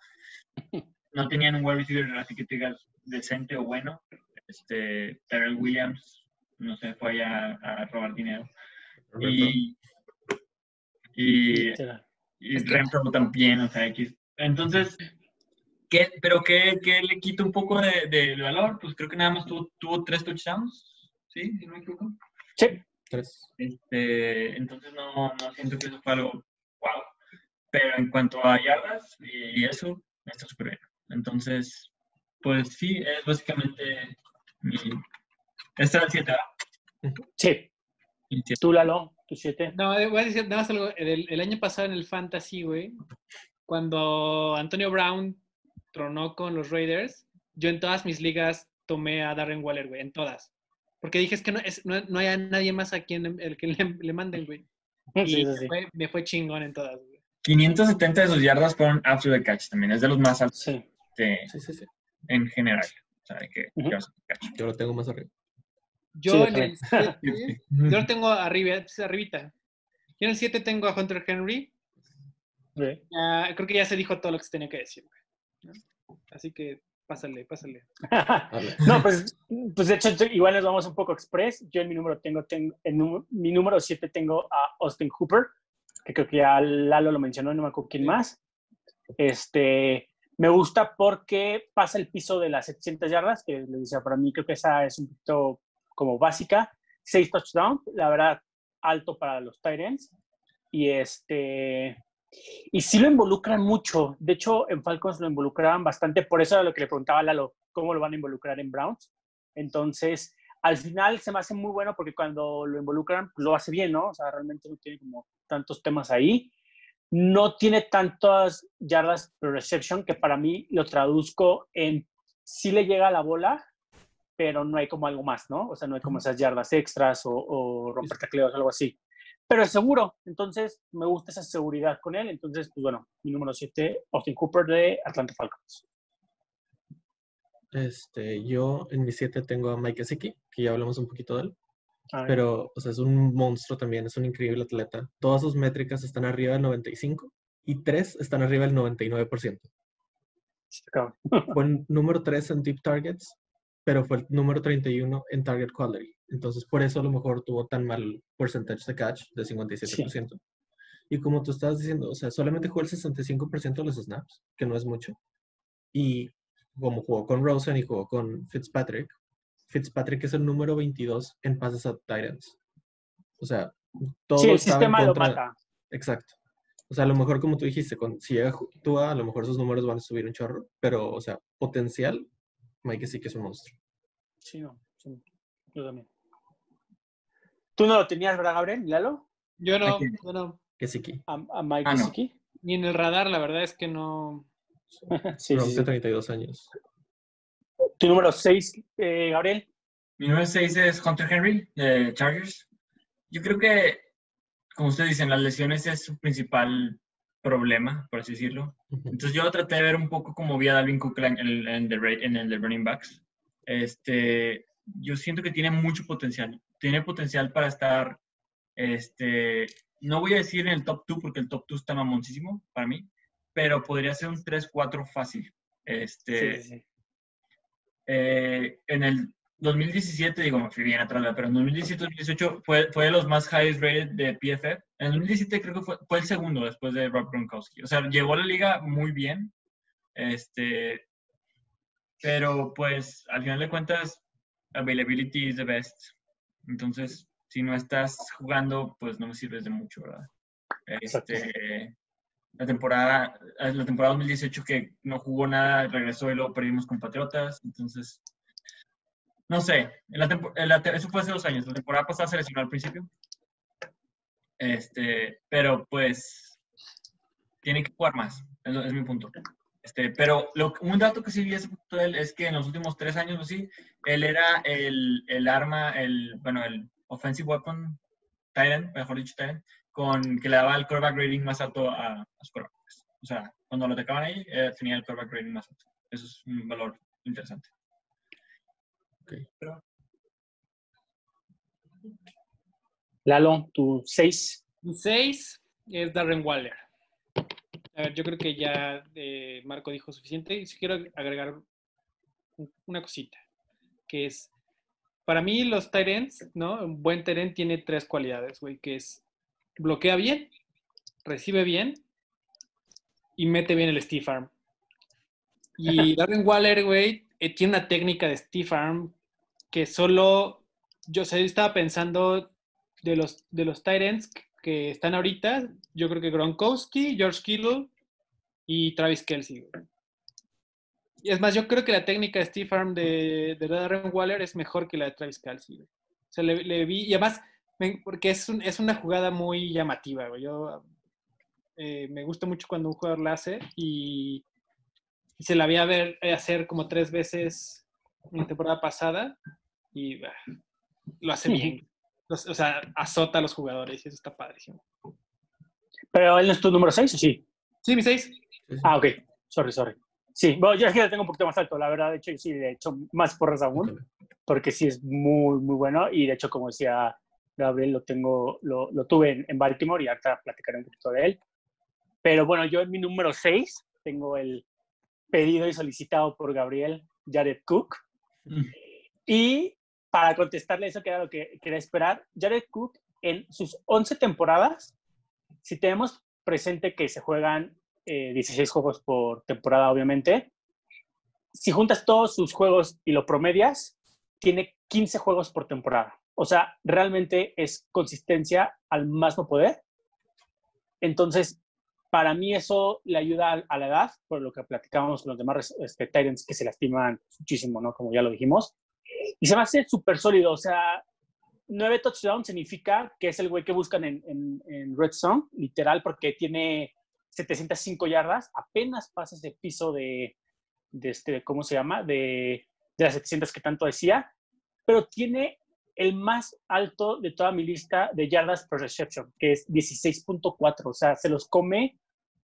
S4: no tenían un wide receiver así que te digas decente o bueno. Este, Terrell Williams, no sé, fue allá a robar dinero. Y, y, y Renfro también, o sea, X. Entonces, ¿qué, ¿pero qué, qué le quita un poco de, de valor? Pues creo que nada más tuvo, tuvo tres touchdowns, ¿sí? Si no me equivoco.
S2: Sí.
S1: Tres.
S4: Este, entonces no, no siento que eso fue algo wow. Pero en cuanto a yardas y eso, está súper bien. Entonces, pues sí, es básicamente mi... Este era el 7
S2: Sí. Tú, Lalo, tu 7.
S5: No, eh, voy a decir nada más algo. El, el año pasado en el Fantasy, güey, cuando Antonio Brown tronó con los Raiders, yo en todas mis ligas tomé a Darren Waller, güey, en todas. Porque dije, es que no, es, no, no hay a nadie más a quien el que le, le manden, güey. Y
S2: Sí, sí,
S5: me,
S2: sí.
S5: fue, me fue chingón en todas, güey.
S4: 570 de sus yardas fueron after the catch también. Es de los más altos
S2: Sí.
S4: de-
S1: Sí, sí, sí.
S4: en general. O sea, de que.
S1: Yo lo tengo más arriba.
S5: Yo
S2: Sí,
S5: en el 7, yo lo tengo arriba, arribita. Yo en el 7 tengo a Hunter Henry. Ya, creo que ya se dijo todo lo que se tenía que decir. ¿no? Así que pásale, pásale.
S2: No, pues, pues de hecho, igual nos vamos un poco express. Yo en mi número tengo, tengo en mi número 7 tengo a Austin Cooper, que creo que ya Lalo lo mencionó, no me acuerdo quién más. Este, me gusta porque pasa el piso de las 700 yardas, que les decía, para mí creo que esa es un poquito como básica. Seis touchdowns, la verdad, alto para los Titans. Y este, y sí lo involucran mucho. De hecho, en Falcons lo involucraban bastante. Por eso era lo que le preguntaba a Lalo, ¿cómo lo van a involucrar en Browns? Entonces, al final se me hace muy bueno porque cuando lo involucran, pues lo hace bien, ¿no? O sea, realmente no tiene como tantos temas ahí. No tiene tantas yardas per reception que para mí lo traduzco en sí le llega la bola, pero no hay como algo más, ¿no? O sea, no hay como esas yardas extras o, o romper tacleos, algo así pero es seguro. Entonces, me gusta esa seguridad con él. Entonces, pues bueno, mi número 7, Austin Cooper de Atlanta Falcons.
S1: Este, yo en mi 7 tengo a Mike Gesicki, que ya hablamos un poquito de él. Pero, o sea, es un monstruo también, es un increíble atleta. Todas sus métricas están arriba del 95 y tres están arriba del 99%.
S2: Cabrón.
S1: Fue el número 3 en deep targets, pero fue el número 31 en target quality. Entonces, por eso a lo mejor tuvo tan mal percentage de catch de 57%. Y como tú estabas diciendo, o sea, solamente jugó el 65% de los snaps, que no es mucho. Y como jugó con Rosen y jugó con Fitzpatrick, Fitzpatrick es el número 22 en pases a Titans. O sea, todo
S2: Sí, el sistema lo
S1: contra-
S2: mata.
S1: Exacto. O sea, a lo mejor como tú dijiste, con, si llega Tua, a lo mejor sus números van a subir un chorro, pero, o sea, potencial, Mike sí que es un monstruo.
S2: Sí, no. sí, yo también. ¿Tú no lo tenías, verdad, Gabriel? Lalo?
S5: Yo no,
S4: Aquí.
S5: yo no.
S1: Que
S2: ¿A, a Mike
S4: Ah, no.
S5: Ni en el radar, la verdad es que no.
S2: Sí, sí, sí.
S1: 32 años.
S2: ¿Tu número 6, Gabriel?
S4: Mi número 6 es Hunter Henry, de Chargers. Yo creo que, como ustedes dicen, las lesiones es su principal problema, por así decirlo. Entonces yo lo traté de ver un poco como vi a Dalvin Cook en el, en ra- en el de running backs. Este, yo siento que tiene mucho potencial. Tiene potencial para estar, este, no voy a decir en el top 2 porque el top 2 está mamoncísimo para mí, pero podría ser un 3-4 fácil. Este,
S2: Sí, sí,
S4: eh, en el 2017, digo, me fui bien atrás, pero en 2017-2018 fue, fue de los más highest rated de PFF. En el 2017 creo que fue, fue el segundo después de Rob Gronkowski. O sea, llegó a la liga muy bien. Este, pero pues al final de cuentas, availability is the best. Entonces, si no estás jugando, pues no me sirves de mucho, ¿verdad? Este, la temporada, la temporada 2018 que no jugó nada, regresó y luego perdimos con Patriotas. Entonces, no sé, en la la eso fue hace dos años. La temporada pasada se lesionó al principio. Este, pero pues tiene que jugar más, es mi punto. Este, pero lo, un dato que sí vi hace poquito de él es que en los últimos tres años o así, él era el, el arma, el, bueno, el offensive weapon, Titan, mejor dicho, Titan, con que le daba el quarterback rating más alto a, a sus quarterbacks. O sea, cuando lo atacaban ahí, eh, tenía el quarterback rating más alto. Eso es un valor interesante.
S2: Lalo, tu 6.
S5: Mi 6 es Darren Waller. A ver, yo creo que ya eh, Marco dijo suficiente y si quiero agregar un- una cosita, que es, para mí los Tyrants, ¿no? Un buen Tyrant tiene tres cualidades, güey, que es bloquea bien, recibe bien y mete bien el Steve Arm. Y Darren Waller, güey, eh, tiene una técnica de Steve Arm que solo, yo sé, estaba pensando de los, de los Tyrants que, que están ahorita, yo creo que Gronkowski, George Kittle y Travis Kelsey. Y es más, yo creo que la técnica de Steve Arm de, de Darren Waller es mejor que la de Travis Kelsey. güey. O sea, le, le vi, y además, porque es, un- es una jugada muy llamativa, güey. Yo eh, me gusta mucho cuando un jugador la hace y, y se la vi a ver eh, hacer como tres veces en la temporada pasada y lo hace bien. Los- o sea, azota a los jugadores y eso está padrísimo.
S2: Pero él no es tu número 6, ¿o sí?
S5: Sí, mi seis.
S1: Sí, sí.
S2: Ah, ok. Sorry, sorry. Sí, bueno, yo es que le tengo un poquito más alto, la verdad. De hecho, sí, de hecho, más porras aún, porque sí es muy, muy bueno. Y de hecho, como decía Gabriel, lo tengo, lo, lo tuve en, en Baltimore y ahorita platicaré un poquito de él. Pero bueno, yo en mi número 6 tengo el pedido y solicitado por Gabriel, Jared Cook.
S4: Mm.
S2: Y para contestarle eso, que era lo que quería esperar, Jared Cook en sus 11 temporadas, si tenemos presente que se juegan eh, 16 juegos por temporada, obviamente, si juntas todos sus juegos y lo promedias, tiene 15 juegos por temporada. O sea, realmente es consistencia al más no poder. Entonces, para mí eso le ayuda a, la edad, por lo que platicábamos con los demás este, Titans que se lastiman muchísimo, ¿no? Como ya lo dijimos. Y se me hace súper sólido. O sea, nueve touchdowns significa que es el güey que buscan en, en, en Red Zone, literal, porque tiene 705 yardas, apenas pasa ese piso de, de este, ¿cómo se llama? De, de las 700 que tanto decía, pero tiene el más alto de toda mi lista de yardas per reception, que es 16.4, o sea, se los come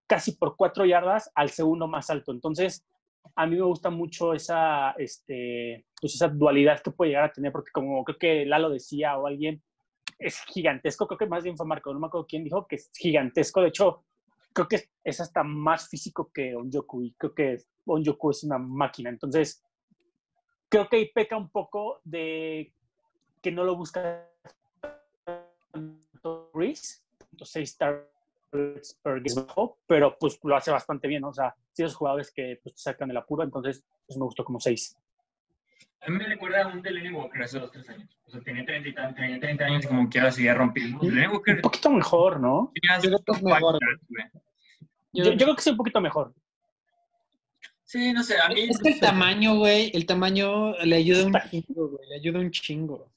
S2: casi por 4 yardas al segundo más alto. Entonces, a mí me gusta mucho esa, este, pues esa dualidad que puede llegar a tener, porque como creo que Lalo decía o alguien, es gigantesco, creo que más bien fue Marco, no me acuerdo quién dijo que es gigantesco, de hecho, creo que es hasta más físico que Onyoku y creo que Onyoku es una máquina, entonces creo que ahí peca un poco de que no lo busca tanto Reese, pero pues lo hace bastante bien, ¿no? o sea, si esos jugadores que pues, te sacan el apuro, entonces pues me gustó como seis.
S4: A mí me recuerda a un Delaney Walker hace dos, tres años. O sea, tenía 30, y tan- tenía 30 años y como que ahora seguía rompiendo. Delaney Walker
S2: Un poquito mejor, ¿no?
S5: Yo creo que es mejor.
S2: Yo, yo creo que sí, un poquito mejor.
S4: Sí, no sé, a mí...
S5: Es que el tamaño, güey, el tamaño le ayuda un chingo, güey, le ayuda un chingo.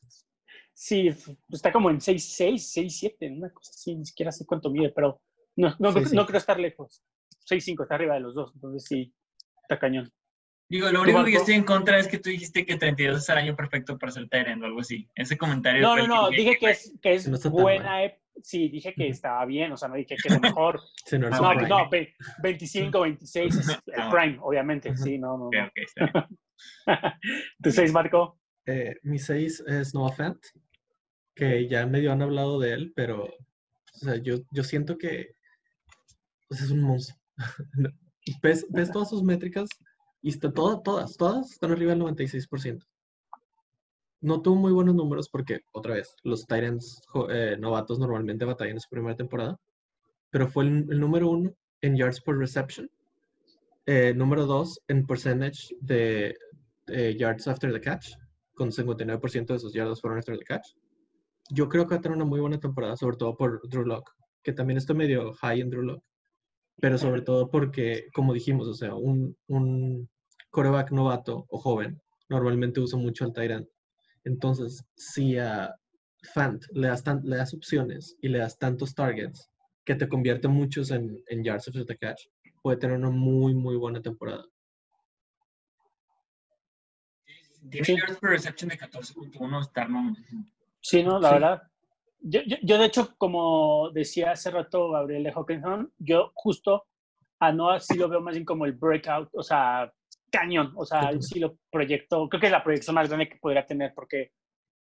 S2: Sí, está como en 6'6, 6'7, una cosa así, ni siquiera sé cuánto mide, pero no, no, creo-
S1: 6'5.
S2: no creo estar lejos. 6'5, está arriba de los dos, entonces sí, está cañón.
S4: Digo, lo único que yo estoy en contra es que tú dijiste que 32 es el año perfecto para ser Tyrant o algo así. Ese comentario
S2: No, no, no,
S4: que
S2: dije que es, que es
S1: No
S2: buena, ep- sí, dije que estaba bien, o sea, no dije que es mejor.
S1: Sí, no,
S4: Ah,
S1: es
S2: no, no, ve- 25, 26 es el prime, obviamente, sí, no, no,
S4: Ok,
S2: no.
S4: ok, está bien.
S2: ¿Tu 6, Marco?
S1: Eh, mi 6 es Noah Fant, que ya medio han hablado de él, pero o sea, yo, yo siento que pues, es un monstruo. ves, ves todas sus métricas y está, todas, todas, todas están arriba del 96%. No tuvo muy buenos números porque, otra vez, los Titans novatos normalmente batallan en su primera temporada, pero fue el, el número uno en yards per reception, eh, número dos en percentage de eh, yards after the catch, con 59% de sus yardas fueron after the catch. Yo creo que va a tener una muy buena temporada, sobre todo por Drew Lock, que también está medio high en Drew Lock, pero sobre todo porque, como dijimos, o sea, un, un coreback novato o joven normalmente usa mucho al Tyrant. Entonces, si a Fant le das, tan- le das opciones y le das tantos targets que te convierte muchos en, en yards after the catch, puede tener una muy, muy buena temporada.
S4: Tiene
S2: Sí.
S4: yards per reception de 14.1, está.
S2: Sí, no, la
S1: Sí.
S2: verdad. Yo, yo, yo, de hecho, como decía hace rato Gabriel de Hawkinson, yo justo a Noah sí lo veo más bien como el breakout, o sea, cañón, o sea,
S1: Ujú.
S2: sí lo proyecto, creo que es la proyección más grande que podría tener, porque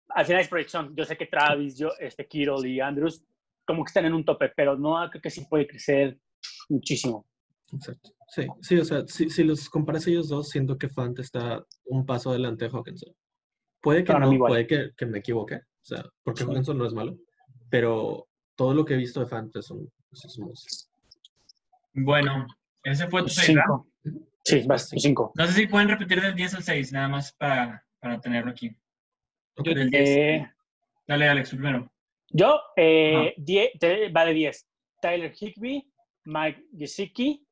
S2: al final es proyección. Yo sé que Travis, yo, este, Kittle y Andrews como que están en un tope, pero Noah creo que sí puede crecer muchísimo.
S1: Exacto. Sí, sí, o sea, si, si los comparas ellos dos, siento que Fant está un paso adelante de Hawkinson. Puede que no, puede que, que me equivoque, o sea, porque
S2: Sí.
S1: Hawkinson no es malo, pero todo lo que he visto de Fant es un, es un monstruo.
S4: Bueno, ese fue tu seis, ¿verdad?
S2: Cinco. Sí, vas,
S1: Sí.
S2: cinco.
S4: No sé si pueden repetir del 10 al 6, nada más para, para tenerlo aquí.
S1: Ok.
S4: Del 10.
S2: Eh,
S4: Dale, Alex, primero.
S2: yo, eh, die- te- va de 10. Tyler Higby, Mike Gesicki,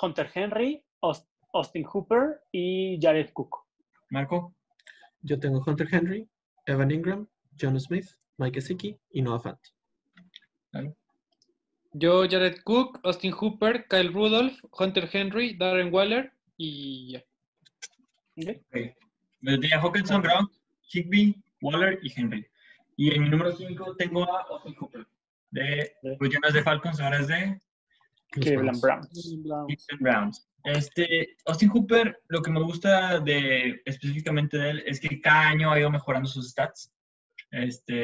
S2: Hunter Henry, Aus- Austin Hooper y Jared Cook.
S4: Marco.
S1: Yo tengo Hunter Henry, Evan Ingram, John Smith, Mike Gesicki y Noah Fant.
S5: Yo, Jared Cook, Austin Hooper, Kyle Rudolph, Hunter Henry, Darren Waller y ya.
S4: Ok. Yo tenía Hawkinson, Brown, Higby, Waller y Henry. Y en mi número 5 tengo a Austin Cooper. De, pues ya no es de Falcons, ahora es de
S2: Cleveland
S1: Browns.
S2: Browns.
S4: Browns. Este, Austin Hooper, lo que me gusta de específicamente de él es que cada año ha ido mejorando sus stats. Este,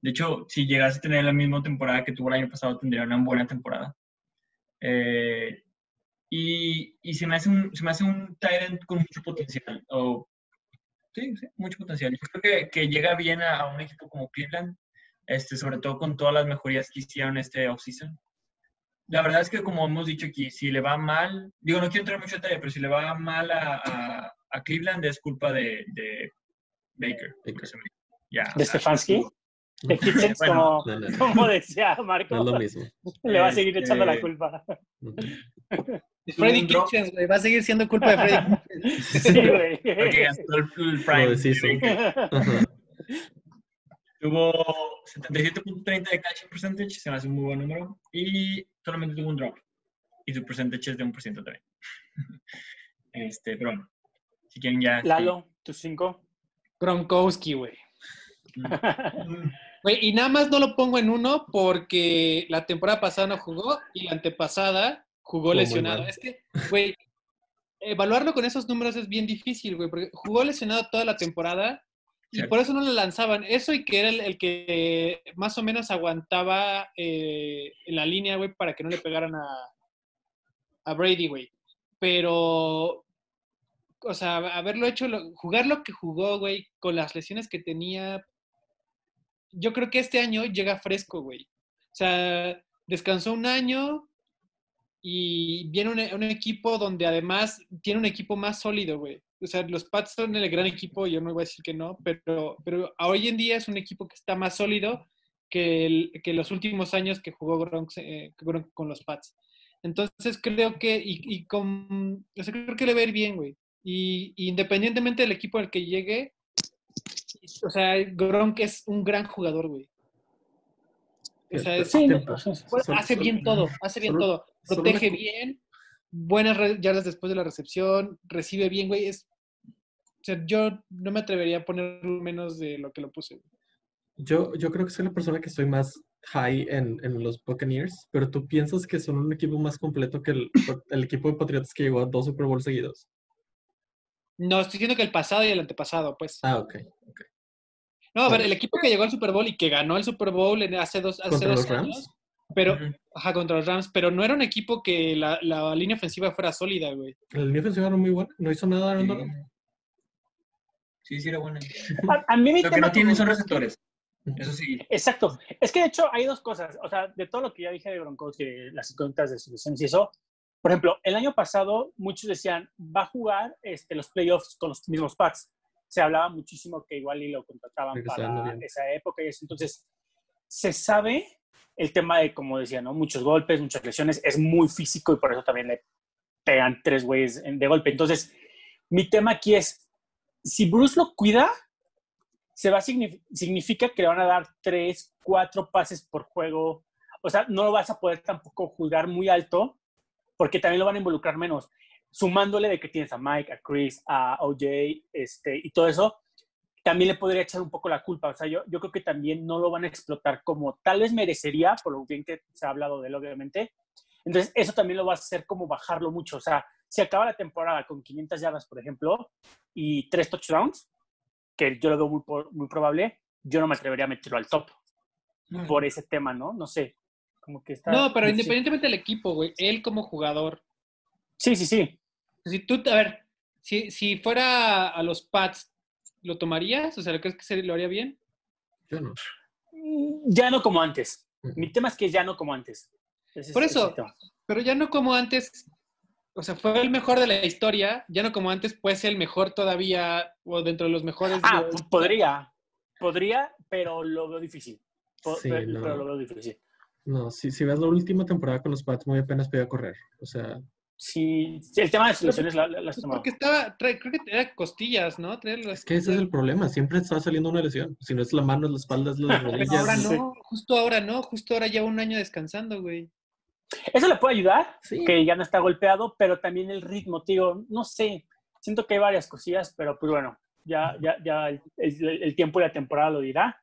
S4: de hecho, si llegase a tener la misma temporada que tuvo el año pasado, tendría una buena temporada. Eh, y, y se me hace un, se me hace un end con mucho potencial. O, sí, sí, mucho potencial. Yo creo que, que llega bien a, a un equipo como Cleveland, este, sobre todo con todas las mejorías que hicieron este offseason. La verdad es que, como hemos dicho aquí, si le va mal, digo, no quiero entrar mucho en detalle, pero si le va mal a, a- a Cleveland es culpa de, de Baker.
S1: Baker.
S4: Ya,
S2: ¿De Stefanski? De Kitchens,
S4: Bueno,
S2: como,
S1: no, no, no.
S2: como decía
S1: No
S2: Marco,
S1: es lo mismo.
S2: le va a seguir echando la
S4: Este,
S2: culpa.
S5: Freddy. Kitchens, güey, va a seguir siendo culpa de Freddy Kitchens.
S2: Sí, güey.
S4: Porque gastó el, prime.
S1: Season. Ajá.
S4: Tuvo 77.30 de catching percentage, se me hace un muy buen número, y solamente tuvo un drop. Y su percentage es de un por ciento también. Este, pero bueno, si quieren ya...
S2: Lalo, tus cinco.
S5: Gronkowski, güey. Güey, y nada más no lo pongo en uno porque la temporada pasada no jugó y la antepasada jugó lesionado. Es que, güey, evaluarlo con esos números es bien difícil, güey, porque jugó lesionado toda la temporada y por eso no le lanzaban. Eso y que era el, el que más o menos aguantaba eh, en la línea, güey, para que no le pegaran a, a Brady, güey. Pero, o sea, haberlo hecho, jugar lo que jugó, güey, con las lesiones que tenía, yo creo que este año llega fresco, güey. O sea, descansó un año y viene un, equipo donde además tiene un equipo más sólido, güey. O sea, los Pats son el gran equipo, yo no voy a decir que no, pero, pero hoy en día es un equipo que está más sólido que, el- que los últimos años que jugó Gronk, eh, con los Pats. Entonces creo que, y, con, o sea, creo que le va a ir bien, güey. Y independientemente del equipo al que llegue, o sea, Gronk es un gran jugador, güey. O sea, es-
S2: Sí, no,
S5: hace bien todo, hace bien todo. Protege bien, buenas yardas después de la recepción, recibe bien, güey. Es, o sea, yo no me atrevería a poner menos de lo que lo puse. güey.
S1: Yo, yo creo que soy la persona que estoy más high en, en los Buccaneers, pero tú piensas que son un equipo más completo que el, el equipo de Patriotas que llegó a dos Super Bowls seguidos.
S5: No, estoy diciendo que el pasado y el antepasado, pues.
S1: Ah, ok.
S5: No, a ver, el equipo que llegó al Super Bowl y que ganó el Super Bowl en- hace dos, hace
S1: ¿Contra
S5: dos
S1: Rams?
S5: años, pero, ajá, contra los Rams, pero no era un equipo que la, la línea ofensiva fuera sólida, güey.
S1: La línea ofensiva era muy buena, no hizo nada Aaron Donald.
S4: Sí, sí, era bueno.
S2: A, a mí mi
S4: Lo que no tienen son receptores. Eso sí.
S2: Exacto. Es que de hecho hay dos cosas. O sea, de todo lo que ya dije de Gronkowski, de las incógnitas de sus lesiones y eso. Por ejemplo, el año pasado muchos decían, va a jugar este, los playoffs con los mismos Pats. Se hablaba muchísimo que igual y lo contrataban para esa época y eso. Entonces, se sabe el tema de, como decía, ¿no? Muchos golpes, muchas lesiones. Es muy físico y por eso también le pegan tres güeyes de golpe. Entonces, mi tema aquí es, si Bruce lo cuida, se va a signif- significa que le van a dar tres, cuatro pases por juego. O sea, no lo vas a poder tampoco jugar muy alto porque también lo van a involucrar menos. Sumándole de que tienes a Mike, a Chris, a OJ este, y todo eso, también le podría echar un poco la culpa. O sea, yo, yo creo que también no lo van a explotar como tal vez merecería, por lo bien que se ha hablado de él, obviamente. Entonces, eso también lo va a hacer como bajarlo mucho. O sea, si acaba la temporada con 500 yardas, por ejemplo, y tres touchdowns, que yo lo veo muy, muy probable, yo no me atrevería a meterlo al top por ese tema, ¿no? No sé. Como que está.
S5: No, pero independientemente del equipo, güey, él como jugador.
S2: Sí, sí, sí.
S5: Si tú, a ver, si, si fuera a los Pats, ¿lo tomarías? O sea, ¿crees que se lo haría bien?
S1: Yo no.
S2: Mm, Ya no como antes.
S1: Ujú.
S2: Mi tema es que ya no como antes. Ese
S5: Por
S2: es
S5: eso. Pero ya no como antes, o sea, fue el mejor de la historia, ya no como antes puede ser el mejor todavía, o dentro de los mejores.
S2: Ah,
S5: de-
S2: podría. Podría, pero lo veo difícil. Po-
S1: Sí,
S2: pe-
S1: no.
S2: pero lo veo difícil.
S1: No, si, si ves la última temporada con los Pats, muy apenas podía correr. O sea,
S2: Sí, sí, el tema de soluciones la, la, las
S5: Pues
S2: tomado.
S5: porque estaba, trae- creo que era costillas, ¿no? Las-
S1: es que ese es el problema. Siempre está saliendo una lesión. Si no es la mano, es la espalda, es las
S5: Pero
S1: rodillas.
S5: ahora no, justo ahora no, justo ahora ya un año descansando, güey.
S2: Eso le puede ayudar,
S1: Sí.
S2: que ya no está golpeado, pero también el ritmo, tío, no sé. Siento que hay varias cosillas, pero pues bueno, ya, ya, ya el, el- el tiempo y la temporada lo dirá.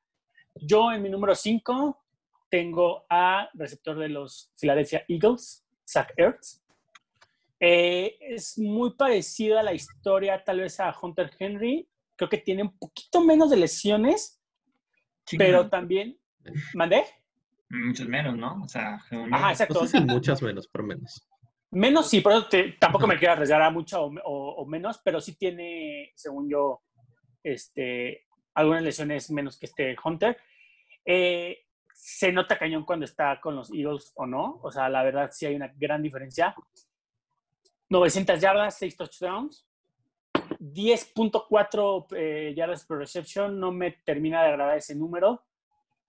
S2: Yo en mi número 5 tengo a receptor de los Philadelphia Eagles, Zach Ertz. Eh, es muy parecida a la historia tal vez a Hunter Henry. Creo que tiene un poquito menos de lesiones,
S4: Sí,
S2: pero
S4: no,
S2: también... ¿Mandé?
S4: Muchos menos, ¿no? O sea,
S2: Ajá,
S1: No
S2: exacto.
S1: sé si muchas menos, pero menos.
S2: Menos sí, pero te- tampoco me quiero arriesgar a mucho o, o- o menos, pero sí tiene, según yo, este, algunas lesiones menos que este Hunter. Eh, se nota cañón cuando está con los Eagles o no. O sea, la verdad sí hay una gran diferencia. 900 yardas, 6 touchdowns. 10.4 eh, yardas per reception. No me termina de agradar ese número.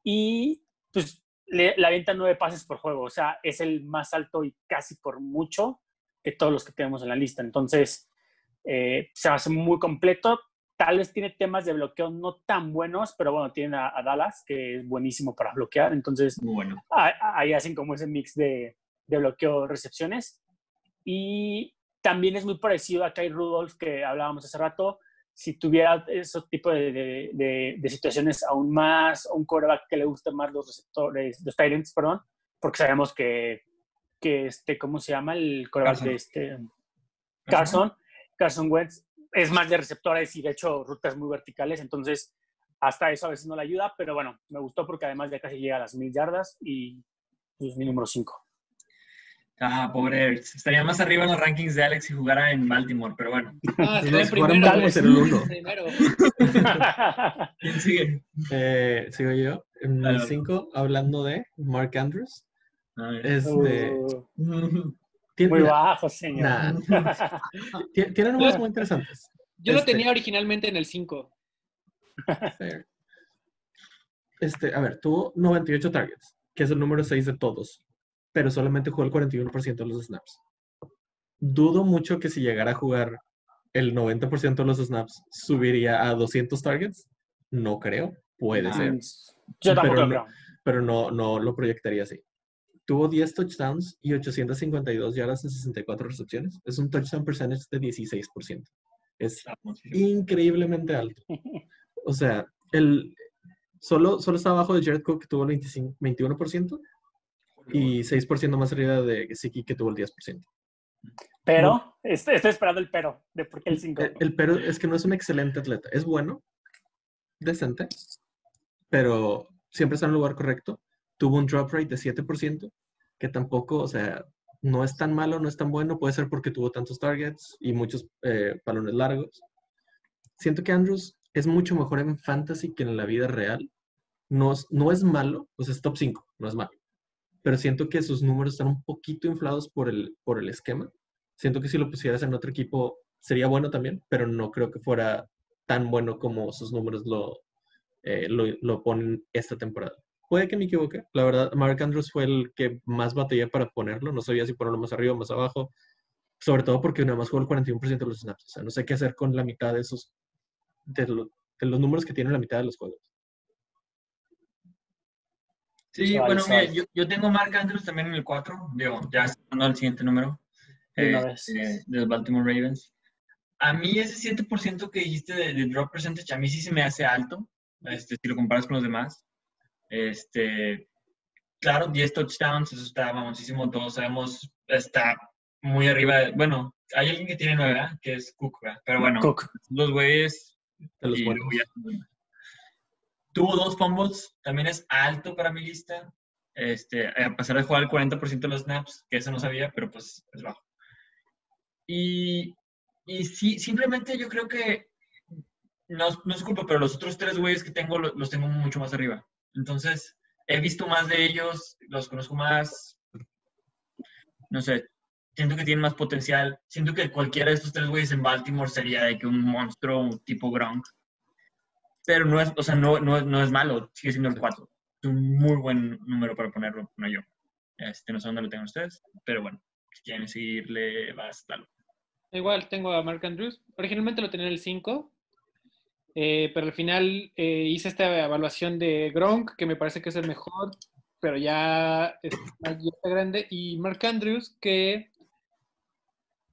S2: Y pues le, le avienta nueve pases por juego. O sea, es el más alto y casi por mucho que todos los que tenemos en la lista. Entonces, eh, se hace muy completo. Tal vez tiene temas de bloqueo no tan buenos, pero bueno, tiene a, a Dallas, que es buenísimo para bloquear. Entonces,
S4: bueno.
S2: ahí hacen como ese mix de, de bloqueo recepciones. Y también es muy parecido a Kai Rudolph que hablábamos hace rato. Si tuviera ese tipo de, de- de- de situaciones aún más, un quarterback que le guste más los receptores, los Titans, perdón, porque sabemos que, que este, ¿cómo se llama? El quarterback
S4: Carson.
S2: de este Carson, Carson Wentz, es más de receptores y de hecho rutas muy verticales, entonces hasta eso a veces no le ayuda, pero bueno, me gustó porque además ya casi llega a las mil yardas y es mi número 5.
S4: Ah, pobre Ertz. Estaría más arriba en los rankings de Alex si jugara en Baltimore, pero bueno.
S5: Ah,
S1: Si nos
S5: primero,
S1: el uno.
S5: Primero.
S4: ¿Quién sigue?
S1: Eh, sigo yo. En el
S4: dale.
S1: 5, hablando de Mark Andrews.
S4: A ver.
S1: Este,
S2: Uh,
S1: tiene,
S2: muy bajo, señor.
S1: nah, tiene números muy interesantes.
S5: Yo lo
S1: Este.
S5: tenía originalmente en el 5.
S1: Fair. Este, a ver, tuvo 98 targets, que es el número 6 de todos, pero solamente jugó el 41% de los snaps. Dudo mucho que si llegara a jugar el 90% de los snaps, subiría a 200 targets. No creo, puede ser,
S2: Yo tampoco
S1: Pero
S2: lo
S1: no-
S2: creo.
S1: pero no, no lo proyectaría así. Tuvo 10 touchdowns y 852 yardas en 64 recepciones. Es un touchdown percentage de 16%. Es
S4: muchísimo.
S1: increíblemente alto. O sea, el, solo, solo está abajo de Jared Cook, que tuvo el 25, 21%, y 6% más arriba de Siki, que tuvo el 10%.
S2: Pero, estoy, estoy esperando el pero de por qué el 5.
S1: El, el pero es que no es un excelente atleta. Es bueno, decente, pero siempre está en el lugar correcto. Tuvo un drop rate de 7%, que tampoco, o sea, no es tan malo, no es tan bueno. Puede ser porque tuvo tantos targets y muchos eh, balones largos. Siento que Andrews es mucho mejor en fantasy que en la vida real. No, es- no es malo, o sea, es top 5, no es malo. Pero siento que sus números están un poquito inflados por el, por el esquema. Siento que si lo pusieras en otro equipo sería bueno también, pero no creo que fuera tan bueno como sus números lo, eh, lo, lo ponen esta temporada. Puede que me equivoque. La verdad, Mark Andrews fue el que más batallé para ponerlo. No sabía si ponerlo más arriba o más abajo. Sobre todo porque nada más jugó el 41% de los snaps. O sea, no sé qué hacer con la mitad de esos, de, lo- de los números que tiene la mitad de los juegos.
S4: Sí, bueno, mira, yo, yo tengo Mark Andrews también en el 4. Digo, ya estando al siguiente número. Eh, eh, de los Baltimore Ravens. A mí ese 7% que dijiste de, de drop percentage, a mí sí se me hace alto, este, si lo comparas con los demás. Este, claro, 10 touchdowns, eso está famosísimo, todos sabemos, está muy arriba. de- bueno, hay alguien que tiene 9, que es Cook, ¿verdad? pero bueno,
S2: Cook.
S4: los güeyes
S1: De los
S4: y
S1: buenos.
S4: ya- Tuvo dos fumbles, también es alto para mi lista. Este, a pasar de jugar el 40% de los snaps, que eso no sabía, pero pues es bajo. Y, y sí, simplemente yo creo que, no, no es culpa, pero los otros tres güeyes que tengo lo- los tengo mucho más arriba. Entonces, he visto más de ellos, los conozco más, no sé, siento que tienen más potencial. Siento que cualquiera de estos tres güeyes en Baltimore sería de que un monstruo tipo Gronk. Pero no es, o sea, no, no, no es malo, sigue siendo el 4. Es un muy buen número para ponerlo, no yo. Este, no sé dónde lo tengan ustedes, pero bueno, si quieren seguirle, basta.
S5: Igual tengo a Mark Andrews. Originalmente lo tenía en el 5, eh, pero al final eh, hice esta evaluación de Gronk, que me parece que es el mejor, pero ya está, ya está grande. Y Mark Andrews, que,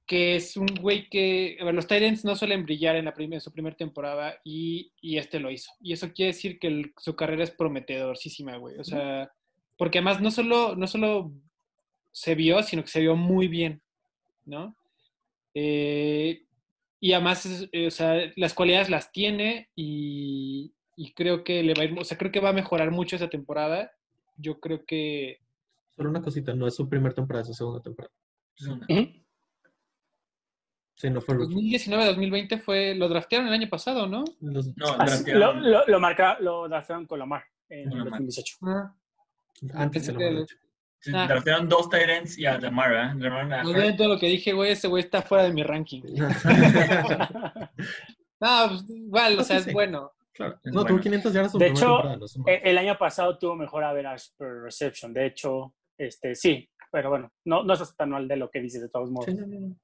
S5: que es un güey que. los Titans no suelen brillar en, la prim- en su primera temporada y, y este lo hizo. Y eso quiere decir que el- su carrera es prometedorcísima, güey. O sea, porque además no solo, no solo se vio, sino que se vio muy bien, ¿no? Eh, y además, es- eh, o sea, las cualidades las tiene y, y creo que le va a ir, o sea, creo que va a mejorar mucho esa temporada. Yo creo que
S1: Solo una cosita, no es su primer temporada, es su segunda temporada.
S2: Ujú.
S1: Sí, no fue rookie.
S5: 2019-2020 fue, lo draftearon el año pasado, ¿no?
S1: Los-
S4: No, draftearon-
S2: lo, lo, lo marca, lo draftearon con Lamar en
S4: Con Lamar.
S2: 2018.
S5: Ah,
S1: antes de mala leche.
S4: sí,
S5: Ah.
S4: draftearon dos Tyrants y a Lamar, ¿verdad? Lamar a-
S5: olviden todo lo que dije, güey, ese güey está fuera de mi ranking. No, pues igual, o sea, es
S1: Sí.
S5: bueno.
S1: Claro.
S4: Es
S1: No,
S4: bueno.
S1: tuvo 500 yardas
S2: De hecho,
S1: no
S2: Eh, El año pasado tuvo mejor average per reception. De hecho, este sí, pero bueno, no, no es tan mal de lo que dices de todos modos.
S1: Sí, no, no,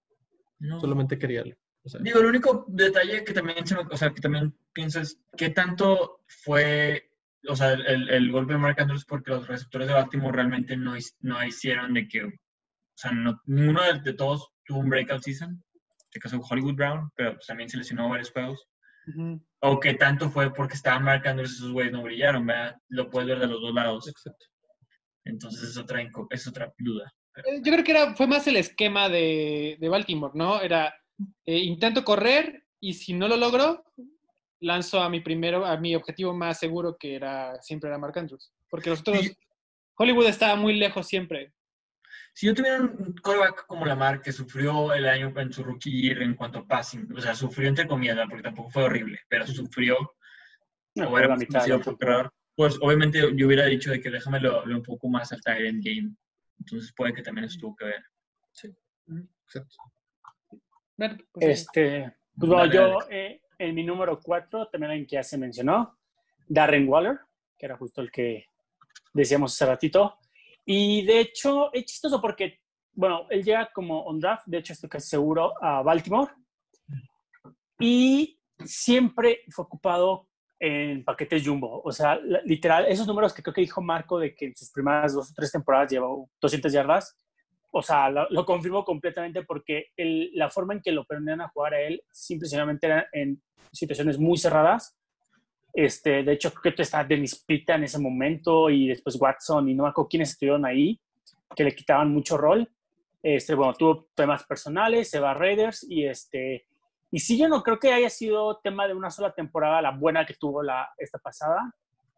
S1: no. Solamente quería. O sea,
S4: Digo, el único detalle que también, se me- o sea, que también pienso es qué tanto fue, o sea, el, el golpe de Mark Andrews porque los receptores de Baltimore realmente no, no hicieron de que, o sea, no, ninguno de, de todos tuvo un breakout season. En este caso Hollywood Brown, pero pues, también se lesionó varios juegos. O qué tanto fue porque estaba Mark Andrews y esos güeyes no brillaron, ¿verdad? Lo puedes ver de los dos lados.
S1: exacto.
S4: Entonces es otra, es otra duda.
S5: Eh, Yo creo que era, fue más el esquema de, de Baltimore, ¿no? Era eh, intento correr y si no lo logro, lanzo a mi primero, a mi objetivo más seguro que era siempre era Mark Andrews. Porque los otros,
S4: Sí.
S5: Hollywood estaba muy lejos siempre.
S4: Si yo tuviera un quarterback como Lamar que sufrió el año en su rookie year en cuanto a passing, o sea, sufrió entre comillas, porque tampoco fue horrible, pero sufrió,
S2: No,
S4: o era
S2: la mitad
S4: por pues obviamente yo hubiera dicho de que déjame lo, lo un poco más al end game. Entonces puede que también eso tuvo que ver.
S1: exacto.
S5: Bueno, pues,
S2: Este, pues bueno, yo eh, en mi número 4, también alguien que ya se mencionó, Darren Waller, que era justo el que decíamos hace ratito. Y de hecho, es chistoso porque, bueno, él llega como on draft, de hecho estoy casi seguro, a Baltimore. Y siempre fue ocupado en paquetes jumbo. O sea, literal, esos números que creo que dijo Marco de que en sus primeras dos o tres temporadas llevó 200 yardas, o sea, lo, lo confirmo completamente porque el- la forma en que lo permitían a jugar a él simplemente era en situaciones muy cerradas. Este, de hecho, creo que está Dennis Pita en ese momento y después Watson y no me acuerdo quiénes estuvieron ahí, que le quitaban mucho rol. Este, bueno, tuvo temas personales, se va a Raiders y este, y sí, yo no creo que haya sido tema de una sola temporada la buena que tuvo la, esta pasada,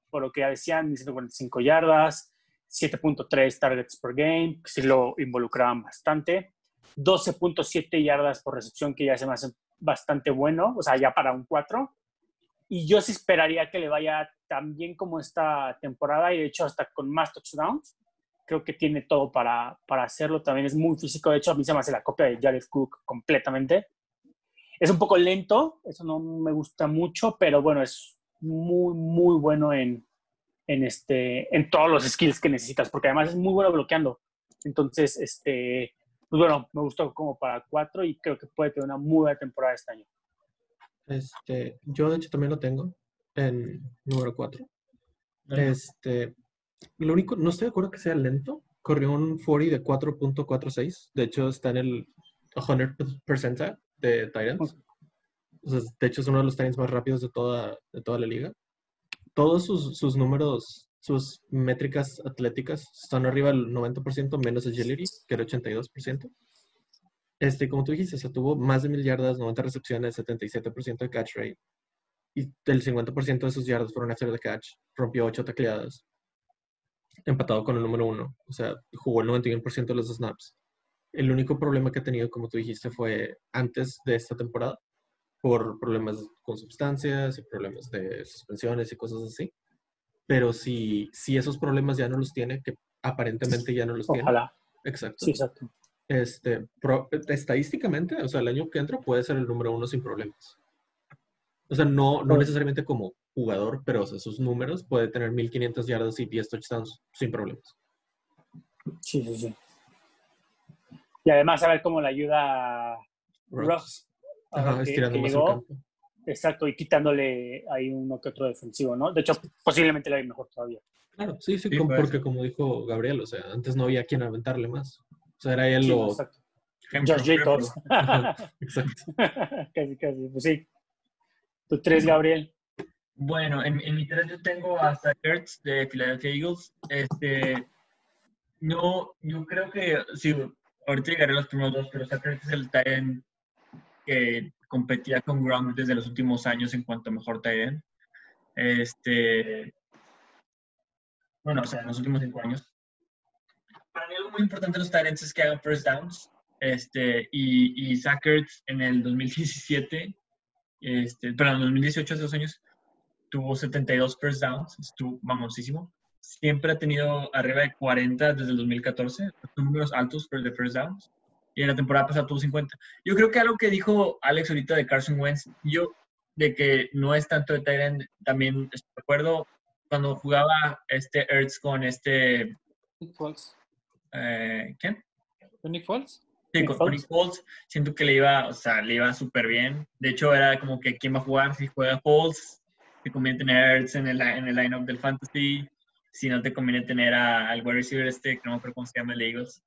S2: por lo que ya decían 145 yardas, 7.3 targets per game, que sí lo involucraban bastante, 12.7 yardas por recepción, que ya se me hace bastante bueno, o sea, ya para un 4. Y yo sí esperaría que le vaya tan bien como esta temporada y de hecho hasta con más touchdowns. Creo que tiene todo para, para hacerlo. También es muy físico. De hecho, a mí se me hace la copia de Jared Cook completamente. Es un poco lento, eso no me gusta mucho, pero bueno, es muy, muy bueno en, en, este, en todos los skills que necesitas, porque además es muy bueno bloqueando. Entonces, este, pues bueno, me gustó como para cuatro y creo que puede tener una muy buena temporada este año.
S1: Este, yo de hecho también lo tengo en número 4. Este, lo único, no estoy de acuerdo que sea lento. Corrió un 40 de 4.46. De hecho, está en el 100% de Titans. O sea, de hecho, es uno de los Titans más rápidos de toda, de toda la liga. Todos sus, sus números, sus métricas atléticas están arriba del 90%, menos agility, que era 82%. Este, como tú dijiste, se tuvo más de mil yardas, 90 recepciones, 77% de catch rate. Y el 50% de sus yardas fueron after the catch. Rompió 8 tacleadas. empatado con el número uno. O sea, jugó el 91% de los snaps. El único problema que ha tenido, como tú dijiste, fue antes de esta temporada, por problemas con sustancias y problemas de suspensiones y cosas así. Pero si, si esos problemas ya no los tiene, que aparentemente ya no los tiene.
S2: Ojalá.
S1: Exacto.
S2: Sí, exacto.
S1: Este, pro- estadísticamente, o sea, el año que entra puede ser el número uno sin problemas. O sea, no, no necesariamente como jugador, pero o sea, sus números puede tener 1500 yardas y 10 touchdowns sin problemas.
S2: Sí, sí, sí. Y además a ver cómo le ayuda a Ross. Exacto, y quitándole ahí uno que otro defensivo, ¿no? De hecho, posiblemente le vaya mejor todavía.
S1: Claro, sí, sí,
S4: Sí,
S1: como-
S4: puede
S1: porque como dijo Gabriel, o sea, antes no había quien aventarle más. O sea, era él
S2: Sí,
S1: lo...
S2: exacto.
S4: Ejemplo,
S2: Josh Jacobs.
S1: Ajá, Exacto.
S2: casi, casi. Pues sí. Tu tres, Gabriel.
S4: Bueno, en, en mi tres yo tengo a Zach Ertz de Philadelphia Eagles. Este, no, yo creo que, sí, ahorita llegaré a los primeros dos, pero Zach es el end que competía con Gronk desde los últimos años en cuanto a mejor end. Este, bueno, o sea, en los últimos cinco años. Para mí algo muy importante de los ends es que hagan first downs. Este, y, y Zach Ertz en el 2017, este, perdón, en el 2018, hace dos años, tuvo 72 first downs, estuvo mamosísimo. Siempre ha tenido arriba de 40 desde el 2014, son números altos por de first downs. Y en la temporada pasada tuvo 50. Yo creo que algo que dijo Alex ahorita de Carson Wentz, yo de que no es tanto de end, también estoy de acuerdo. Cuando jugaba este Ertz con este,
S5: Nick Foles.
S4: eh, ¿quién?
S5: ¿Con Nick Foles?
S4: Sí,
S2: Nick
S4: con, Nick Foles, siento que le iba, o sea, le iba súper bien. De hecho, era como que quién va a jugar, si juega Foles, te conviene tener a Ertz en el, en el lineup del Fantasy, si no te conviene tener a- al wide receiver este, que no me acuerdo cómo se llama, el Eagles.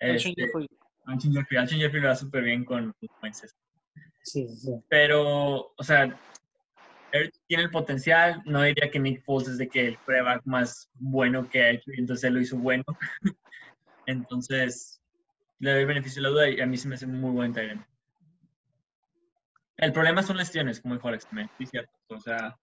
S5: Alshon
S4: Este,
S5: Jeffrey.
S4: Alshon Jeffrey. Alshon Jeffrey lo va súper bien con los Wentz.
S2: Sí, sí, sí.
S4: Pero, o sea, Ertz tiene el potencial. No diría que Nick Foles es de que el prueba más bueno que ha hecho y entonces él lo hizo bueno. entonces, le doy el beneficio de la duda y a mí se me hace muy buen tight end. El problema son lesiones, como dijo Alex también. Sí, cierto. O sea,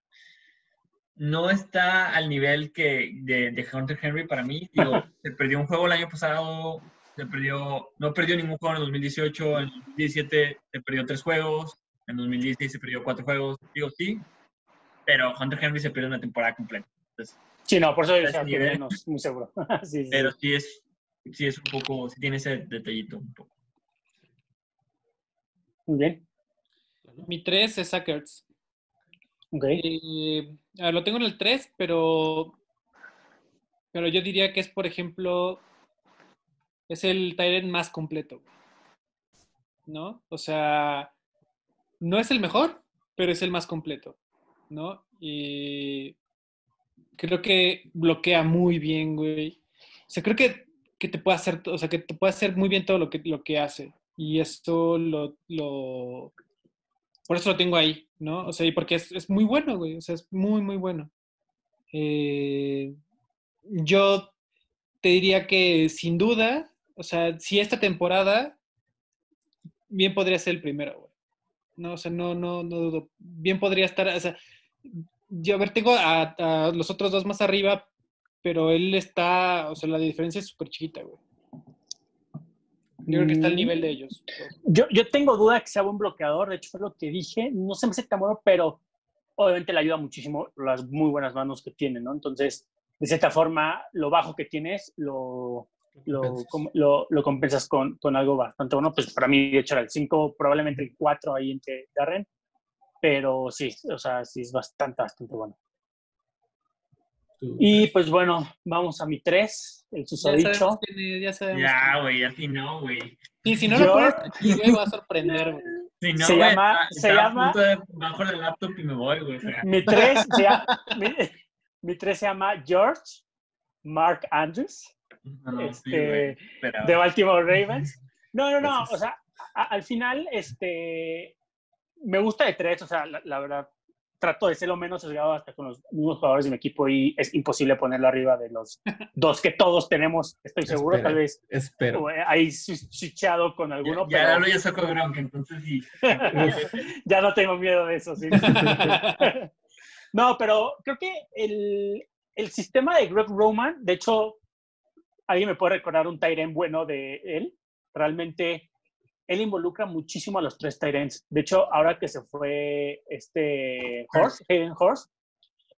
S4: no está al nivel que de, de Hunter Henry para mí. Digo, se perdió un juego el año pasado, se perdió, no perdió ningún juego en el 2018, en el 2017 se perdió tres juegos, en 2016 se perdió cuatro juegos. Digo, sí, pero Hunter Henry se perdió una temporada completa. Entonces,
S2: Sí, no, por eso yo menos, muy seguro. sí, sí,
S4: pero
S2: sí.
S4: es, sí es un poco, sí tiene ese detallito un poco.
S2: Muy bien.
S5: Mi 3 es Zach Eh, lo tengo en el 3, pero, pero yo diría que es, por ejemplo, es el Tyrant más completo. ¿No? O sea, no es el mejor, pero es el más completo. ¿No? Y creo que bloquea muy bien, güey. O sea, creo que, que te puede hacer, o sea, que te puede hacer muy bien todo lo que, lo que hace. Y esto lo, por eso lo tengo ahí, ¿no? O sea, y porque es, es muy bueno, güey. O sea, es muy, muy bueno. Eh, yo te diría que sin duda, o sea, si esta temporada, bien podría ser el primero, güey. No, o sea, no, no, no dudo. Bien podría estar, o sea, yo a ver, tengo a, a los otros dos más arriba, pero él está, o sea, la diferencia es súper chiquita, güey. Yo creo que está al nivel de ellos.
S2: Yo, yo tengo duda que sea buen bloqueador, de hecho fue lo que dije, no se me hace tan bueno, pero obviamente le ayuda muchísimo las muy buenas manos que tiene, ¿no? Entonces, de cierta forma, lo bajo que tienes lo, lo,
S1: Compensas.
S2: com- lo, lo compensas con, con algo bastante bueno. Pues para mí, de hecho, era el 5, probablemente el 4 ahí entre Darren, pero sí, o sea, sí es bastante, bastante bueno. Y pues bueno, vamos a mi 3, el
S5: Ya
S2: susodicho.
S5: ya sabemos
S4: Ya, güey, así no, güey.
S5: Sí, si no
S2: Yo-
S5: lo pones aquí, güey, va a sorprender, güey.
S4: Si no,
S2: Se
S4: güey,
S2: llama-
S4: está-
S2: se
S4: está a
S2: llama-
S4: punto de bajo la laptop y me voy, güey.
S2: Mi 3 se, llama- mi, mi tres se llama George Mark Andrews.
S4: No, sí,
S2: Este,
S4: pero-
S2: de Baltimore Ravens. No, no, no,
S1: Gracias.
S2: o sea, a- al final, este, me gusta de tres, o sea, la, la verdad, trato de ser lo menos sesgado hasta con los mismos jugadores de mi equipo y es imposible ponerlo arriba de los dos que todos tenemos, estoy seguro, tal vez
S1: Espero.
S2: eh, ahí switchado con alguno,
S4: ya, ya
S2: pero
S4: lo ya sacó Gronk, entonces sí.
S2: ya no tengo miedo de eso, sí. No, pero creo que el, el sistema de Greg Roman, de hecho, alguien me puede recordar un Tyren bueno de él. Realmente, él involucra muchísimo a los tres Tyrens. De hecho, ahora que se fue este Horse, Hayden Horse,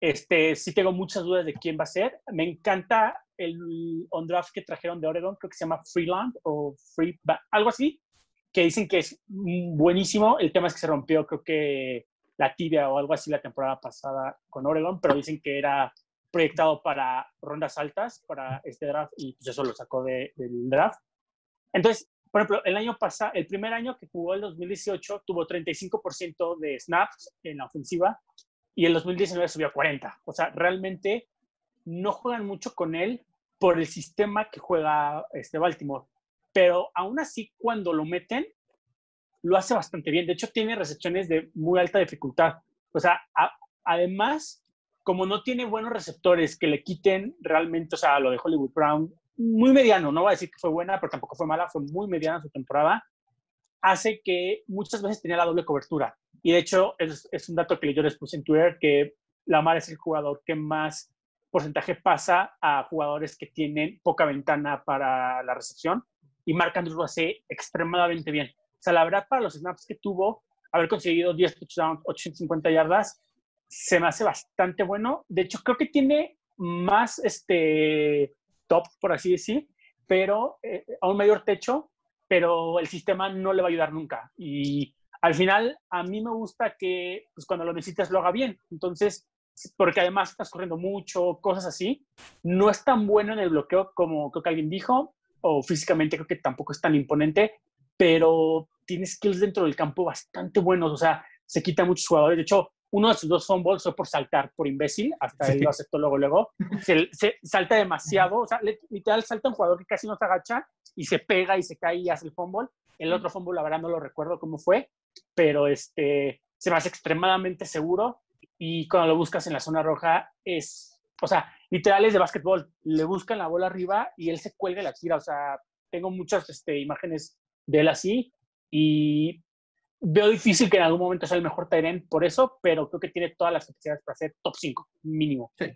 S2: este, sí tengo muchas dudas de quién va a ser. Me encanta el on draft que trajeron de Oregon, creo que se llama Freeland o Free, algo así, que dicen que es buenísimo. El tema es que se rompió, creo que la tibia o algo así la temporada pasada con Oregon, pero dicen que era proyectado para rondas altas para este draft y pues eso lo sacó del draft. Entonces, por ejemplo, el año pasado, el primer año que jugó el 2018 tuvo 35% de snaps en la ofensiva y el 2019 subió a 40. O sea, realmente no juegan mucho con él por el sistema que juega este Baltimore. Pero aún así, cuando lo meten, lo hace bastante bien. De hecho, tiene recepciones de muy alta dificultad. O sea, además, como no tiene buenos receptores que le quiten realmente, o sea, lo de Hollywood Brown, muy mediano, no voy a decir que fue buena, pero tampoco fue mala, fue muy mediana su temporada, hace que muchas veces tenía la doble cobertura. Y de hecho, es, un dato que yo les puse en Twitter, que Lamar es el jugador que más porcentaje pasa a jugadores que tienen poca ventana para la recepción y Mark Andrews lo hace extremadamente bien. O sea, la verdad, para los snaps que tuvo, haber conseguido 10 touchdowns, 850 yardas, se me hace bastante bueno. De hecho, creo que tiene más este top, por así decir, pero eh, a un mayor techo, pero el sistema no le va a ayudar nunca. Y al final, a mí me gusta que pues, cuando lo necesitas lo haga bien. Entonces, porque además estás corriendo mucho, cosas así, no es tan bueno en el bloqueo como creo que alguien dijo, o físicamente creo que tampoco es tan imponente, pero tiene skills dentro del campo bastante buenos, o sea, se quita muchos jugadores. De hecho, uno de sus dos fumbles fue por saltar, por imbécil, hasta él lo aceptó luego, luego. Se, salta demasiado, o sea, literal salta un jugador que casi no se agacha y se pega y se cae y hace el fumble. El otro fumble, la verdad, no lo recuerdo cómo fue, pero este, se me hace extremadamente seguro y cuando lo buscas en la zona roja es, o sea, literal es de básquetbol. Le buscan la bola arriba y él se cuelga y la tira. O sea, tengo muchas este, imágenes de él así y veo difícil que en algún momento sea el mejor Tyrant por eso, pero creo que tiene todas las capacidades para ser top 5, mínimo.
S4: Sí.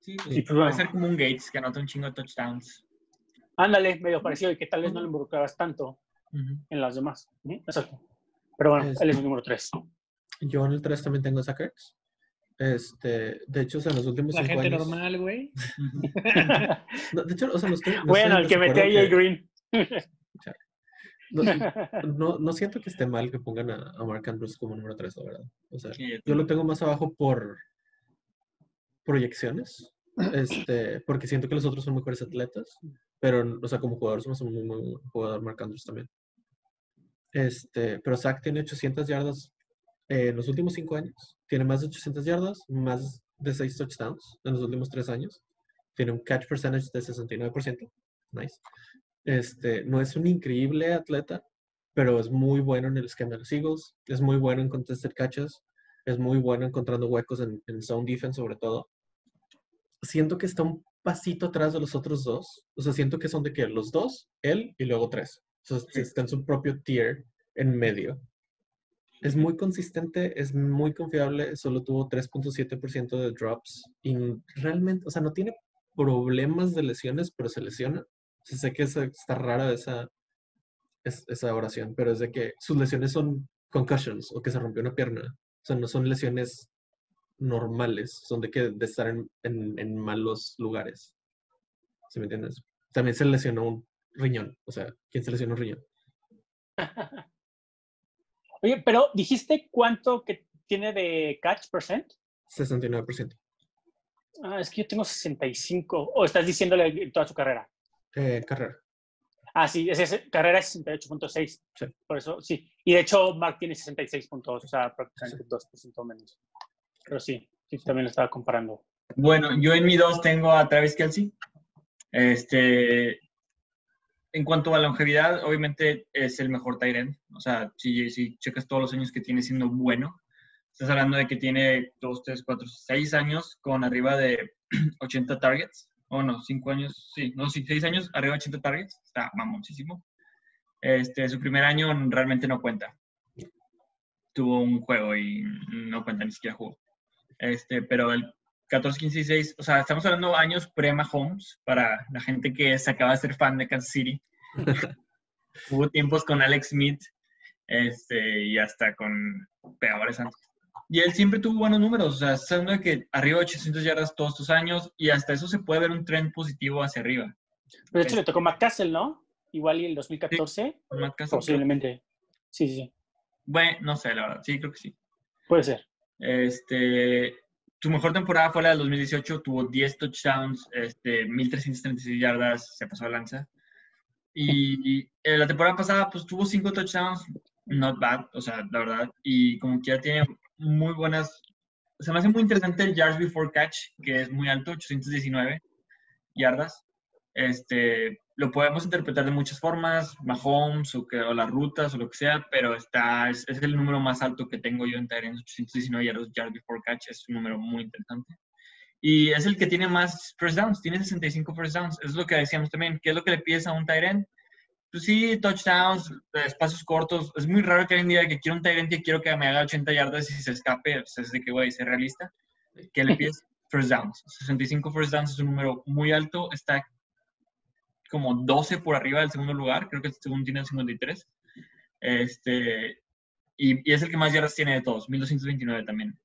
S4: Sí, pues, puede ser como un Gates que anota un chingo de touchdowns.
S2: Ándale, medio parecido y que tal vez no lo involucrabas tanto en las demás. Exacto. Pero bueno, él es el número 3.
S1: Yo en el 3 también tengo Sackers. Este, de hecho, o sea, en los últimos
S5: La
S1: cinco
S5: gente
S1: años.
S5: normal, güey.
S1: No, de hecho, o sea, estoy. no
S2: bueno, el que mete a AJ Green.
S1: No, no, no siento que esté mal que pongan a, a Mark Andrews como número 3, la verdad. O sea,
S4: Sí,
S1: yo lo tengo más abajo por proyecciones. Este, porque siento que los otros son mejores atletas. Pero, o sea, como jugador somos un muy, muy buen jugador Mark Andrews también. Este, pero Zach tiene 800 yardas en los últimos 5 años. Tiene más de 800 yardas, más de 6 touchdowns en los últimos 3 años. Tiene un catch percentage de 69%. Nice. Este, no es un increíble atleta, pero es muy bueno en el esquema de los Eagles. Es muy bueno en contested catches. Es muy bueno encontrando huecos en, en zone defense, sobre todo. Siento que está un pasito atrás de los otros dos. O sea, siento que son de que los dos, él y luego tres. O sea, está en su propio tier en medio. Es muy consistente, es muy confiable, solo tuvo 3.7% de drops y realmente, o sea, no tiene problemas de lesiones, pero se lesiona. Sea, sé que está rara esa, es- esa oración, pero es de que sus lesiones son concussions o que se rompió una pierna. O sea, no son lesiones normales, son de que de estar en, en- en malos lugares. ¿Sí me entiendes? También se lesionó un riñón. O sea, ¿quién se lesionó un riñón?
S2: Oye, pero dijiste cuánto que tiene de catch percent.
S1: 69%.
S2: Ah, es que yo tengo 65. O estás diciéndole toda su carrera.
S1: Eh, carrera.
S2: Ah, sí, ese, ese- carrera es 68.6.
S1: Sí.
S2: Por eso, sí. Y de hecho, Mark tiene 66.2, o sea, prácticamente 2% menos. Pero sí, sí, también lo estaba comparando.
S4: Bueno, yo en mi 2 tengo a Travis Kelsey. Este, en cuanto a longevidad, obviamente es el mejor tight end. O sea, si, si checas todos los años que tiene siendo bueno, estás hablando de que tiene 2, 3, 4, 6 años con arriba de 80 targets. O no, 5 años, sí, no, sí, 6 años arriba de 80 targets. Está mamoncísimo. Este, su primer año realmente no cuenta. Tuvo un juego y no cuenta, ni siquiera jugó. Este, pero el 14, 15, 16. O sea, estamos hablando años pre-Mahomes para la gente que se acaba de ser fan de Kansas City. Hubo tiempos con Alex Smith este, y hasta con peores antes. Y él siempre tuvo buenos números, o sea, estando de que arriba de 800 yardas todos estos años y hasta eso se puede ver un tren positivo hacia arriba.
S2: Pero de hecho le tocó Matt Castle, ¿no? Igual y el 2014.
S4: Con Matt Castle,
S2: Posiblemente. Sí, sí, sí.
S4: Bueno, no sé, la verdad, sí, creo que sí.
S2: Puede ser.
S4: Este, tu mejor temporada fue la del 2018, tuvo 10 touchdowns, este, 1336 yardas, se pasó a lanza. Y, eh, la temporada pasada, pues tuvo 5 touchdowns, not bad, o sea, la verdad. Y como que ya tiene muy buenas. Se me hace muy interesante el yards before catch, que es muy alto, 819 yardas. Este, lo podemos interpretar de muchas formas, Mahomes o, que, o las rutas o lo que sea, pero está, es, es el número más alto que tengo yo en Tyrants, 819 yardas, yards before catch, es un número muy interesante. Y es el que tiene más first downs, tiene 65 first downs, es lo que decíamos también, ¿qué es lo que le pides a un Tyrant? Pues sí, touchdowns, espacios cortos. Es muy raro que hoy en día que quiero un Tyrant y quiero que me haga 80 yardas y se escape. O sea, es de que, güey, ser realista. ¿Qué le pides? First downs. 65 first downs es un número muy alto. Está como 12 por arriba del segundo lugar. Creo que el segundo tiene 53. Este, y, y, es el que más yardas tiene de todos. 1229 también.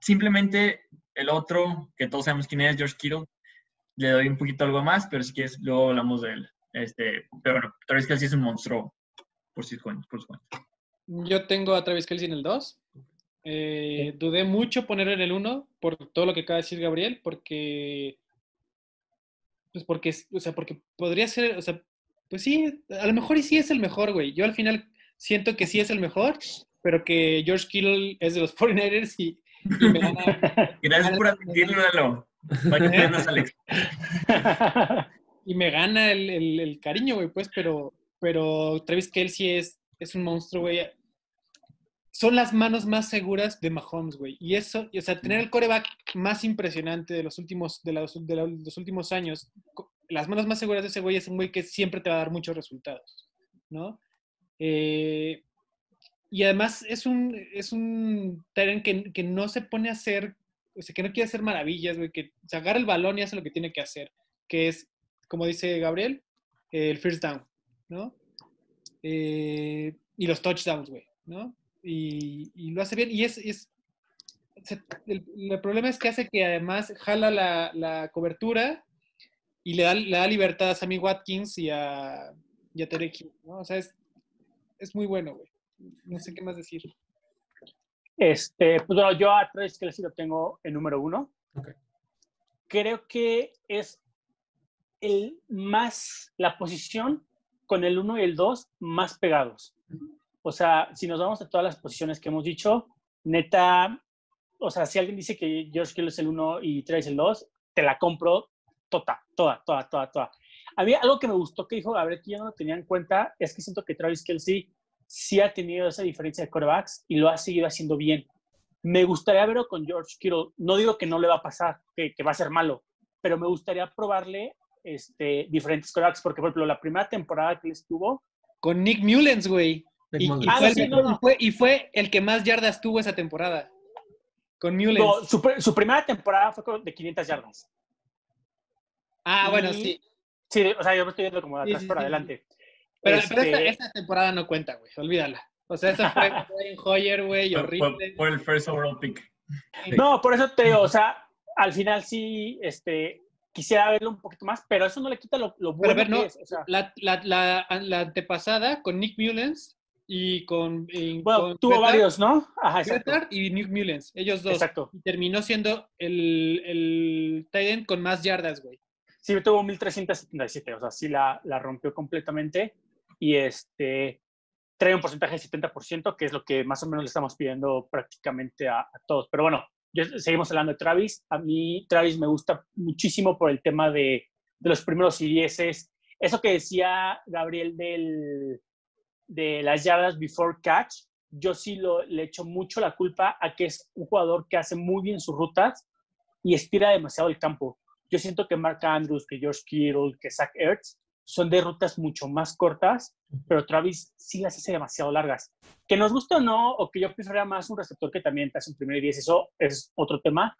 S4: Simplemente el otro, que todos sabemos quién es, George Kittle, le doy un poquito algo más, pero si quieres, luego hablamos de él. Este, pero bueno, Travis Kelsey es un monstruo por su cuenta. Por su cuenta.
S5: Yo tengo a Travis Kelsey en el 2. Eh, dudé mucho ponerlo en el 1 por todo lo que acaba de decir Gabriel, porque. Pues porque, o sea, porque podría ser, o sea, pues sí, a lo mejor y sí es el mejor, güey. Yo al final siento que sí es el mejor, pero que George Kittle es de los 49ers y, y me gana.
S4: Gracias por admitirlo, Lalo. Alex.
S5: Y me gana el, el, el cariño, güey, pues, pero, pero Travis Kelsey es, es un monstruo, güey. Son las manos más seguras de Mahomes, güey. Y eso, o sea, tener el coreback más impresionante de los últimos, de los, de los últimos años, las manos más seguras de ese güey es un güey que siempre te va a dar muchos resultados, ¿no? Eh, y además es un, es un que, que, no se pone a hacer, o sea, que no quiere hacer maravillas, güey, que se agarra el balón y hace lo que tiene que hacer, que es como dice Gabriel, el first down, ¿no? Eh, y los touchdowns, güey, ¿no? Y, y, lo hace bien. Y es, es el, el, problema es que hace que además jala la, la cobertura y le da, le da, libertad a Sammy Watkins y a, y a ¿no? O sea, es, es muy bueno, güey. No sé qué más decir.
S2: Este, pues bueno, yo a Travis Kelsey lo tengo en número uno.
S1: Okay.
S2: Creo que es el más, la posición con el 1 y el 2 más pegados. O sea, si nos vamos a todas las posiciones que hemos dicho, neta, o sea, si alguien dice que George Kittle es el 1 y Travis el 2, te la compro toda, toda, toda, toda, toda. A mí algo que me gustó que dijo Gabriel que yo no lo tenía en cuenta es que siento que Travis Kelsey sí ha tenido esa diferencia de quarterbacks y lo ha seguido haciendo bien. Me gustaría verlo con George Kittle. No digo que no le va a pasar, que, que va a ser malo, pero me gustaría probarle este, diferentes quarterbacks, porque por ejemplo la primera temporada que estuvo...
S5: Con Nick Mullens, güey. Y, y, ah, sí, no, no. y, fue, el que más yardas tuvo esa temporada. Con Mullens.
S2: No, su, su, primera temporada fue de 500 yardas.
S5: Ah, bueno, sí.
S2: Sí, o sea, yo me estoy viendo como de atrás sí, sí, para adelante.
S5: Pero, este... pero esta, esta, temporada no cuenta, güey, olvídala. O sea, esa fue en Hoyer, güey, horrible.
S4: Fue el first overall pick.
S2: No, por eso te digo, o sea, al final sí, este, quisiera verlo un poquito más, pero eso no le quita lo, lo bueno
S5: ver, no,
S2: que es. O sea,
S5: la, la, la, la, antepasada con Nick Mullens y con... Y
S2: bueno,
S5: con
S2: tuvo varios, ¿no? Ajá,
S5: exacto. y Nick Mullens, ellos dos.
S2: Exacto.
S5: Y terminó siendo el, el tight con más yardas, güey.
S2: Sí, tuvo 1377, o sea, sí la, la rompió completamente y este trae un porcentaje de 70%, que es lo que más o menos le estamos pidiendo prácticamente a, a todos. Pero bueno, yo, seguimos hablando de Travis. A mí Travis me gusta muchísimo por el tema de, los primeros IDS. Eso que decía Gabriel de las yardas before catch, yo sí le echo mucho la culpa a que es un jugador que hace muy bien sus rutas y estira demasiado el campo. Yo siento que Mark Andrews, que George Kittle, que Zach Ertz son de rutas mucho más cortas, pero Travis sí las hace demasiado largas. Que nos guste o no, o que yo preferiría más un receptor que también te hace un primer 10, eso es otro tema,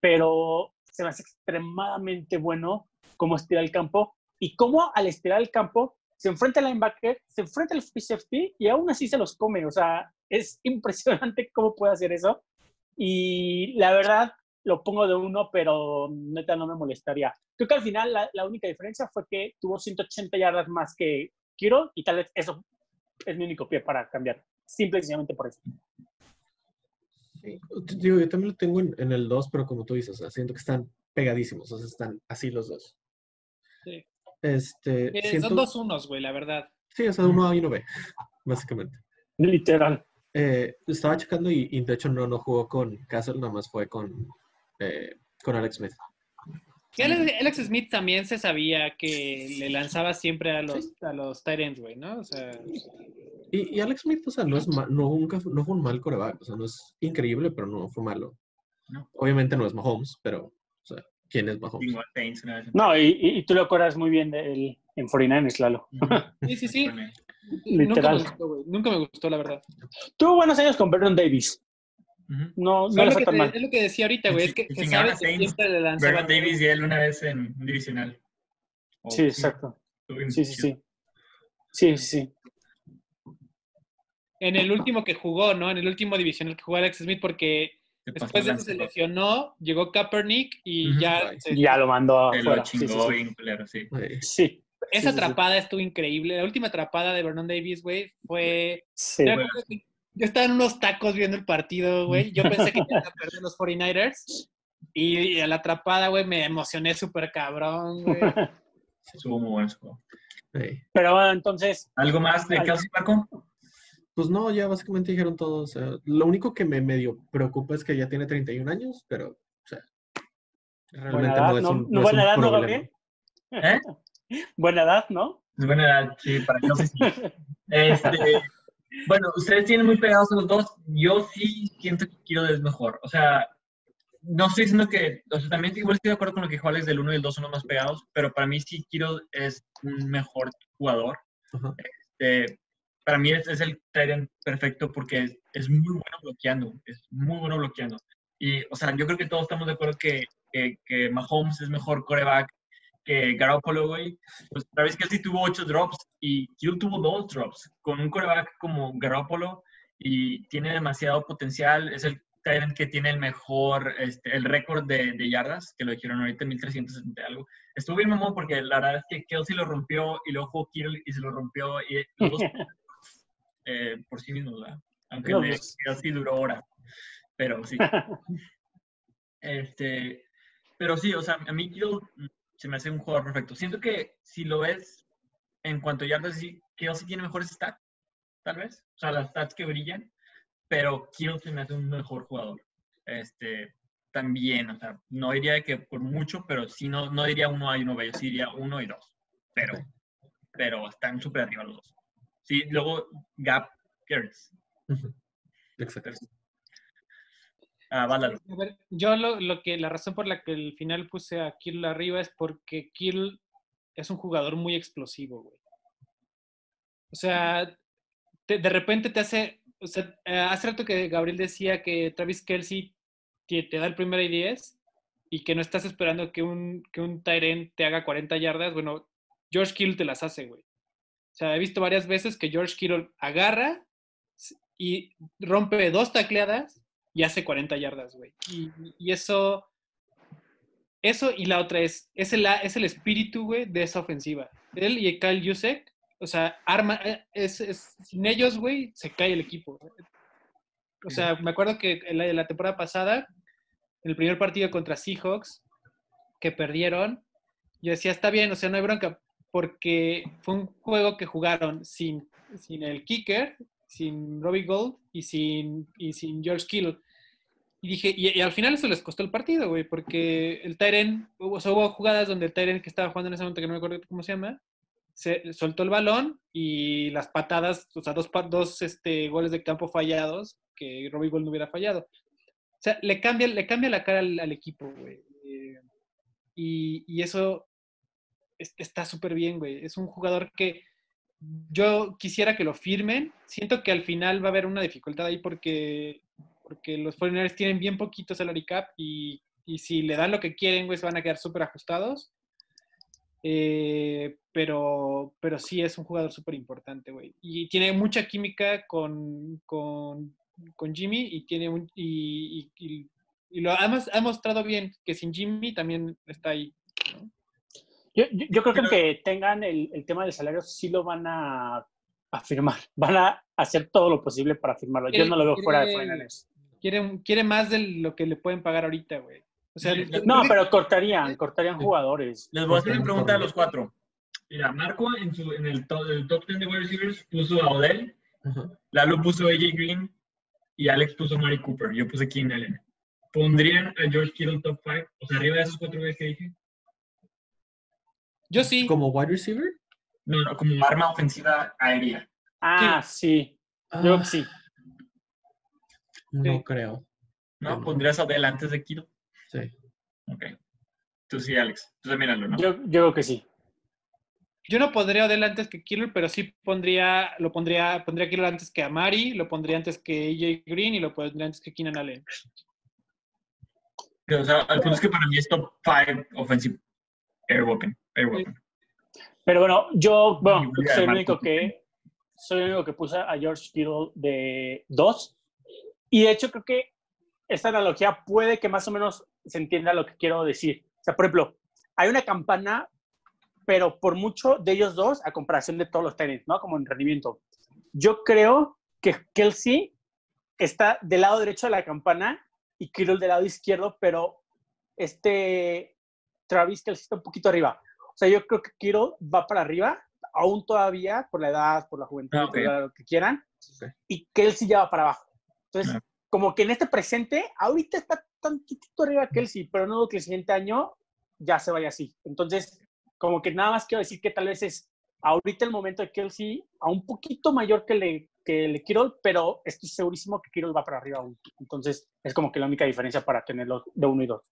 S2: pero se me hace extremadamente bueno cómo estira el campo y cómo al estirar el campo se enfrenta al linebacker, se enfrenta al free safety y aún así se los come. O sea, es impresionante cómo puede hacer eso. Y la verdad, lo pongo de uno, pero neta no me molestaría. Creo que al final la, la única diferencia fue que tuvo 180 yardas más que Kiro y tal vez eso es mi único pie para cambiar. Simple y sencillamente por eso.
S1: Sí, digo, yo también lo tengo en, en el 2, pero como tú dices, o sea, siento que están pegadísimos, o sea, están así los dos.
S5: Sí.
S1: Este,
S5: Eh,
S1: siento-
S5: Son dos unos, güey, la verdad.
S1: Sí, o sea, uno A y uno B, básicamente.
S2: Literal.
S1: Eh, estaba checando y, y de hecho no, no jugó con Castle, nada más fue con, eh, con Alex Smith.
S5: Alex, Alex Smith también se sabía que le lanzaba siempre a los, a los tight ends, güey, ¿no? O sea,
S1: Y, y Alex Smith, o sea, no, es ma- no, nunca, no fue un mal coreback, o sea, no es increíble, pero no fue malo.
S4: No.
S1: Obviamente no es Mahomes, pero, o sea, ¿quién es Mahomes?
S2: No, y, y- y tú lo acuerdas muy bien de él en 49ers, Lalo.
S5: Sí, sí, sí.
S4: Él.
S5: Nunca me
S2: Literal.
S5: gustó, güey. Nunca me gustó, la verdad.
S2: Tuvo buenos años con Vernon Davis.
S4: Ujú.
S2: No, no
S5: es, lo que
S2: tan
S5: te-
S2: mal.
S5: es lo que decía ahorita, güey. Es que
S4: Y
S5: se
S4: sin
S5: sabe
S4: ahora
S5: que le.
S4: Vernon Davis y él una vez en un divisional.
S2: Sí, exacto. Sí, sí, sí. Sí, sí, sí.
S5: En el último que jugó, ¿no? En el último divisional que jugó Alex Smith, porque después de eso
S4: lanza,
S5: se lesionó, llegó Kaepernick y ya. Se-
S2: Ya lo mandó
S4: Se lo
S2: afuera. Sí, sí,
S4: chingó
S2: sí.
S4: sí.
S2: Sí,
S5: Esa
S2: sí, sí, sí.
S5: atrapada estuvo increíble. La última atrapada de Vernon Davis, güey, fue.
S2: sí.
S5: Yo estaba en unos tacos viendo el partido, güey. Yo pensé que iban a perder los 49ers. Y a la atrapada, güey, me emocioné súper cabrón, güey.
S4: Estuvo muy bueno
S1: eh.
S2: Pero bueno, entonces,
S4: ¿Algo más de. Kelsey Marco?
S1: Pues no, ya básicamente dijeron todo. O sea, lo único que me medio preocupa es que ya tiene 31 años, pero, o sea, realmente
S2: edad,
S1: no es
S2: ¿no?
S1: un,
S2: ¿No
S1: no es
S2: buena
S1: un
S2: edad, no,
S1: problema.
S2: Gabriel?
S4: ¿Eh?
S2: buena edad, ¿no?
S4: Es buena edad, sí, para Kelsey sí. Este, bueno, ustedes tienen muy pegados a los dos. Yo sí siento que Kiro es mejor. O sea, no estoy diciendo que, o sea, también igual estoy de acuerdo con lo que dijo Alex del 1 y el 2 son los más pegados, pero para mí sí Kiro es un mejor jugador. Este, para mí es, es el Tyrant perfecto porque es, es muy bueno bloqueando, es muy bueno bloqueando. Y, o sea, yo creo que todos estamos de acuerdo que, que, que Mahomes es mejor coreback que Garoppolo, güey. Pues Travis Kelsey tuvo ocho drops y Kittle tuvo dos drops con un coreback como Garoppolo y tiene demasiado potencial. Es el Tyrant que tiene el mejor, este, el récord de, de yardas, que lo dijeron ahorita, 1370 y algo. Estuvo bien mamón porque la verdad es que Kelsey lo rompió y luego jugó Kittle y se lo rompió y los dos eh, por sí mismos, ¿verdad? Aunque de
S2: dos.
S4: Kelsey duró horas, pero sí. Este, pero sí, o sea, a mí mm, se me hace un jugador perfecto. Siento que si lo ves en cuanto a yardas, sí, Kelsey tiene mejores stats, tal vez. O sea, las stats que brillan, pero Kittle se me hace un mejor jugador. Este, también, o sea, no diría que por mucho, pero sí no, no diría uno A y uno B, yo sí diría uno y dos. Pero, pero están súper arriba los dos. Sí, luego Gap.
S1: Ujú. Exacto.
S4: Ah, Válalo.
S5: A ver, yo lo, lo que, la razón por la que al final puse a Kill arriba es porque Kill es un jugador muy explosivo, güey. O sea, te- de repente te hace, o sea, eh, hace rato que Gabriel decía que Travis Kelsey te, te da el primer y 10 y que no estás esperando que un, que un end te haga 40 yardas. Bueno, George Kittle te las hace, güey. O sea, he visto varias veces que George Kittle agarra y rompe dos tacleadas y hace 40 yardas, güey. Y, eso, eso y la otra es, es el, es el espíritu, güey, de esa ofensiva. Él y Kyle Yusek, o sea, arma, eh, es, es- sin ellos, güey, se cae el equipo. O sea, me acuerdo que en la, la temporada pasada, en el primer partido contra Seahawks, que perdieron, yo decía, está bien, o sea, no hay bronca, porque fue un juego que jugaron sin, sin el kicker, sin Robbie Gold y sin, y sin George Kittle. Y dije, y, y al final eso les costó el partido, güey, porque el Tyren, o sea, hubo jugadas donde el Tyren que estaba jugando en ese momento, que no me acuerdo cómo se llama, se soltó el balón y las patadas, o sea, dos, dos este, goles de campo fallados, que Robbie Gold no hubiera fallado. O sea, le cambia, le cambia la cara al, al equipo, güey. Eh, y, y eso es- está súper bien, güey. Es un jugador que yo quisiera que lo firmen. Siento que al final va a haber una dificultad ahí porque, porque los foreigners tienen bien poquito salary cap y y si le dan lo que quieren, güey, se van a quedar súper ajustados. Eh, pero, pero sí es un jugador súper importante, güey. Y tiene mucha química con, con, con Jimmy y tiene un, y, y- y- y lo además ha mostrado bien que sin Jimmy también está ahí. ¿no?
S2: Yo, yo- yo creo que aunque tengan el, el tema del salario, sí lo van a, a firmar. Van a hacer todo lo posible para firmarlo. Yo no lo veo fuera de finales.
S5: Quiere, quiere más de lo que le pueden pagar ahorita, güey. O sea,
S2: No, pero cortarían, cortarían jugadores.
S4: Les voy a hacer una pregunta a los cuatro. Mira, Marco en, su, en el, top, el top 10 de wide receivers puso a Odell. Lalo puso a AJ Green y Alex puso a Mari Cooper. Yo puse Keenan Allen. ¿Pondrían a George Kittle top 5? O sea, arriba de esos cuatro güeyes que dije.
S5: yo sí.
S1: Como wide receiver.
S4: No, no, como arma ofensiva aérea.
S2: Ah, sí. Yo que sí.
S1: No
S5: Sí.
S1: creo.
S4: ¿No? ¿Pondrías a Odell antes de Kittle?
S1: Sí.
S4: Ok. Tú sí, Alex. Tú míralo, ¿no?
S2: Yo, yo creo que sí.
S5: Yo no pondría a Odell antes que Kittle, pero sí pondría, lo pondría, pondría Kittle antes que a Mari, lo pondría antes que AJ Green y lo pondría antes que Keenan Allen.
S4: O sea, el punto es que para mí es top 5 offensive air weapon. Air weapon.
S2: Pero bueno, yo, bueno, soy el único que soy el único que puse a George Kittle de dos. Y de hecho creo que esta analogía puede que más o menos se entienda lo que quiero decir. O sea, por ejemplo, hay una campana, pero por mucho de ellos dos a comparación de todos los tenis, ¿no? Como en rendimiento. Yo creo que Kelsey está del lado derecho de la campana y Kittle del lado izquierdo, pero este Travis Kelsey está un poquito arriba. O sea, yo creo que Kittle va para arriba, aún todavía, por la edad, por la juventud,
S4: Ah,
S2: por lo que quieran, y Kelsey ya va para abajo. Entonces,
S4: Claro.
S2: como que en este presente, ahorita está tantito arriba Kelsey, pero no dudo que el siguiente año ya se vaya así. Entonces, como que nada más quiero decir que tal vez es ahorita el momento de Kelsey a un poquito mayor que le, que le Kittle, pero estoy segurísimo que Kittle va para arriba aún. Entonces, es como que la única diferencia para tenerlos de uno y dos.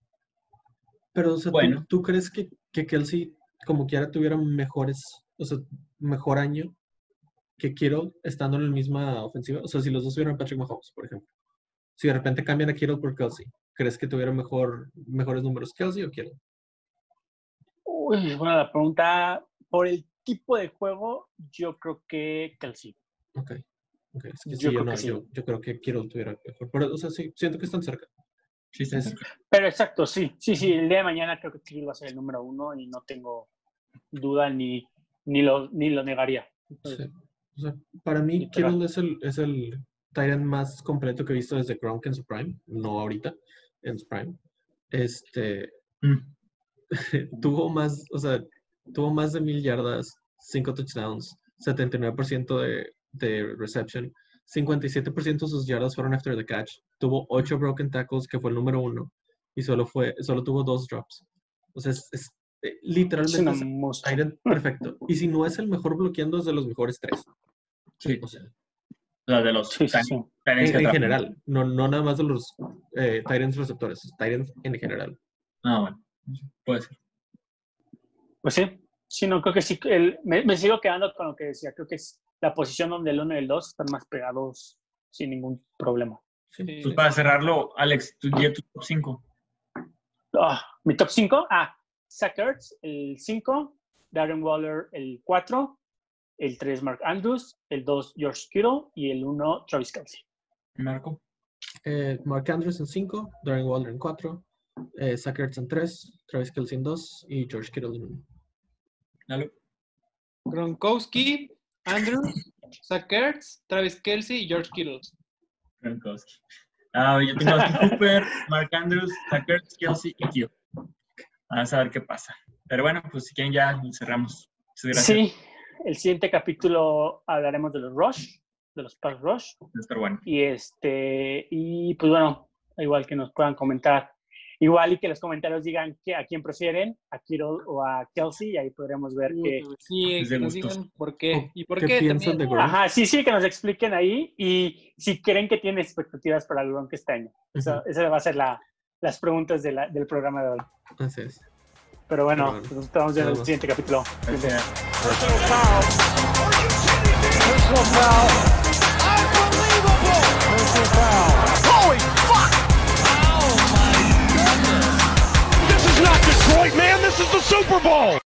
S1: Pero, o sea, ¿tú-
S4: Bueno.
S1: ¿tú, crees que, que Kelsey, como quiera, tuviera mejores, o sea, mejor año que Kittle estando en la misma ofensiva? O sea, si los dos tuvieran Patrick Mahomes, por ejemplo. Si de repente cambian a Kittle por Kelsey, ¿crees que tuviera mejor, mejores números Kelsey o Kittle?
S2: Uy, bueno, la pregunta, por el tipo de juego, yo creo que Kelsey.
S1: Ok. ok, Es que
S2: Yo
S1: sí, yo,
S2: creo
S1: no,
S2: que sí.
S1: yo, yo creo que Kittle tuviera mejor. Pero, o sea, sí, siento que están cerca.
S4: Sí, sí,
S1: Es-
S4: sí.
S2: Pero exacto, sí, sí, sí, el día de mañana creo que Kittle va a ser el número uno y no tengo duda ni, ni, lo, ni lo negaría. Entonces,
S1: Sí. O sea, para mí. Kittle es el, es el Tyrant más completo que he visto desde Gronk en su prime, no ahorita, en su prime. Este,
S4: Mm.
S1: tuvo más, o sea, tuvo más de mil yardas, cinco touchdowns, 79% de, de reception, 57% de sus yardas fueron after the catch, tuvo ocho broken tackles, que fue el número uno, y solo fue, solo tuvo dos drops. O sea, es, es- eh, literalmente es perfecto. Y si no es el mejor bloqueando, es de los mejores tres.
S4: Sí.
S1: O sea,
S4: sea, de los
S2: Sí, sí, sí.
S4: Tyrants
S1: en, general, no, no nada más de los eh, Tyrants receptores, Tyrants en general.
S4: Ah, bueno. Puede ser.
S2: Pues sí, sí, no, creo que sí. el- me, me sigo quedando con lo que decía. Creo que es la posición donde el uno y el dos están más pegados sin ningún problema.
S1: Sí.
S4: Pues para cerrarlo, Alex, tú ya tu top 5.
S2: Ah, Mi top 5, ah, Zach Ertz, el 5, Darren Waller, el 4, el 3, Mark Andrews, el 2, George Kittle y el 1, Travis Kelsey.
S4: Marco.
S1: Eh, Mark Andrews en 5, Darren Waller en 4, eh, Zach Ertz en 3, Travis Kelce en 2 y George Kittle en 1.
S4: Lalo.
S5: Gronkowski, Andrews, Zach Ertz, Travis Kelsey y George Kittle.
S4: Gronkowski. Ah, yo tengo a Cooper, Mark Andrews, Tucker, Kelsey y Kio. Vamos a ver qué pasa. Pero bueno, pues si quieren ya cerramos. Muchas gracias.
S2: Sí, el siguiente capítulo hablaremos de los Rush, de los Pass Rush.
S4: Bueno.
S2: Y este, y pues bueno, igual que nos puedan comentar, igual y que los comentarios digan que a quién prefieren, a Kittle o a Kelsey, y ahí podremos ver que.
S5: Sí,
S4: Es de
S5: que nos digan por qué. ¿Y por
S1: ¿Qué
S5: qué,
S1: piensan
S5: también?
S1: de?
S2: Ajá, sí, sí, que nos expliquen ahí y si creen que tienen expectativas para el Gronk este año. Esa,
S1: Ujú.
S2: esa va a ser la, las preguntas de la- del programa de hoy.
S1: Así es.
S2: Pero bueno, pues estamos en el siguiente capítulo.
S4: Holy
S3: fuck! Oh my goodness! This is not Detroit, man. This is the Super Bowl.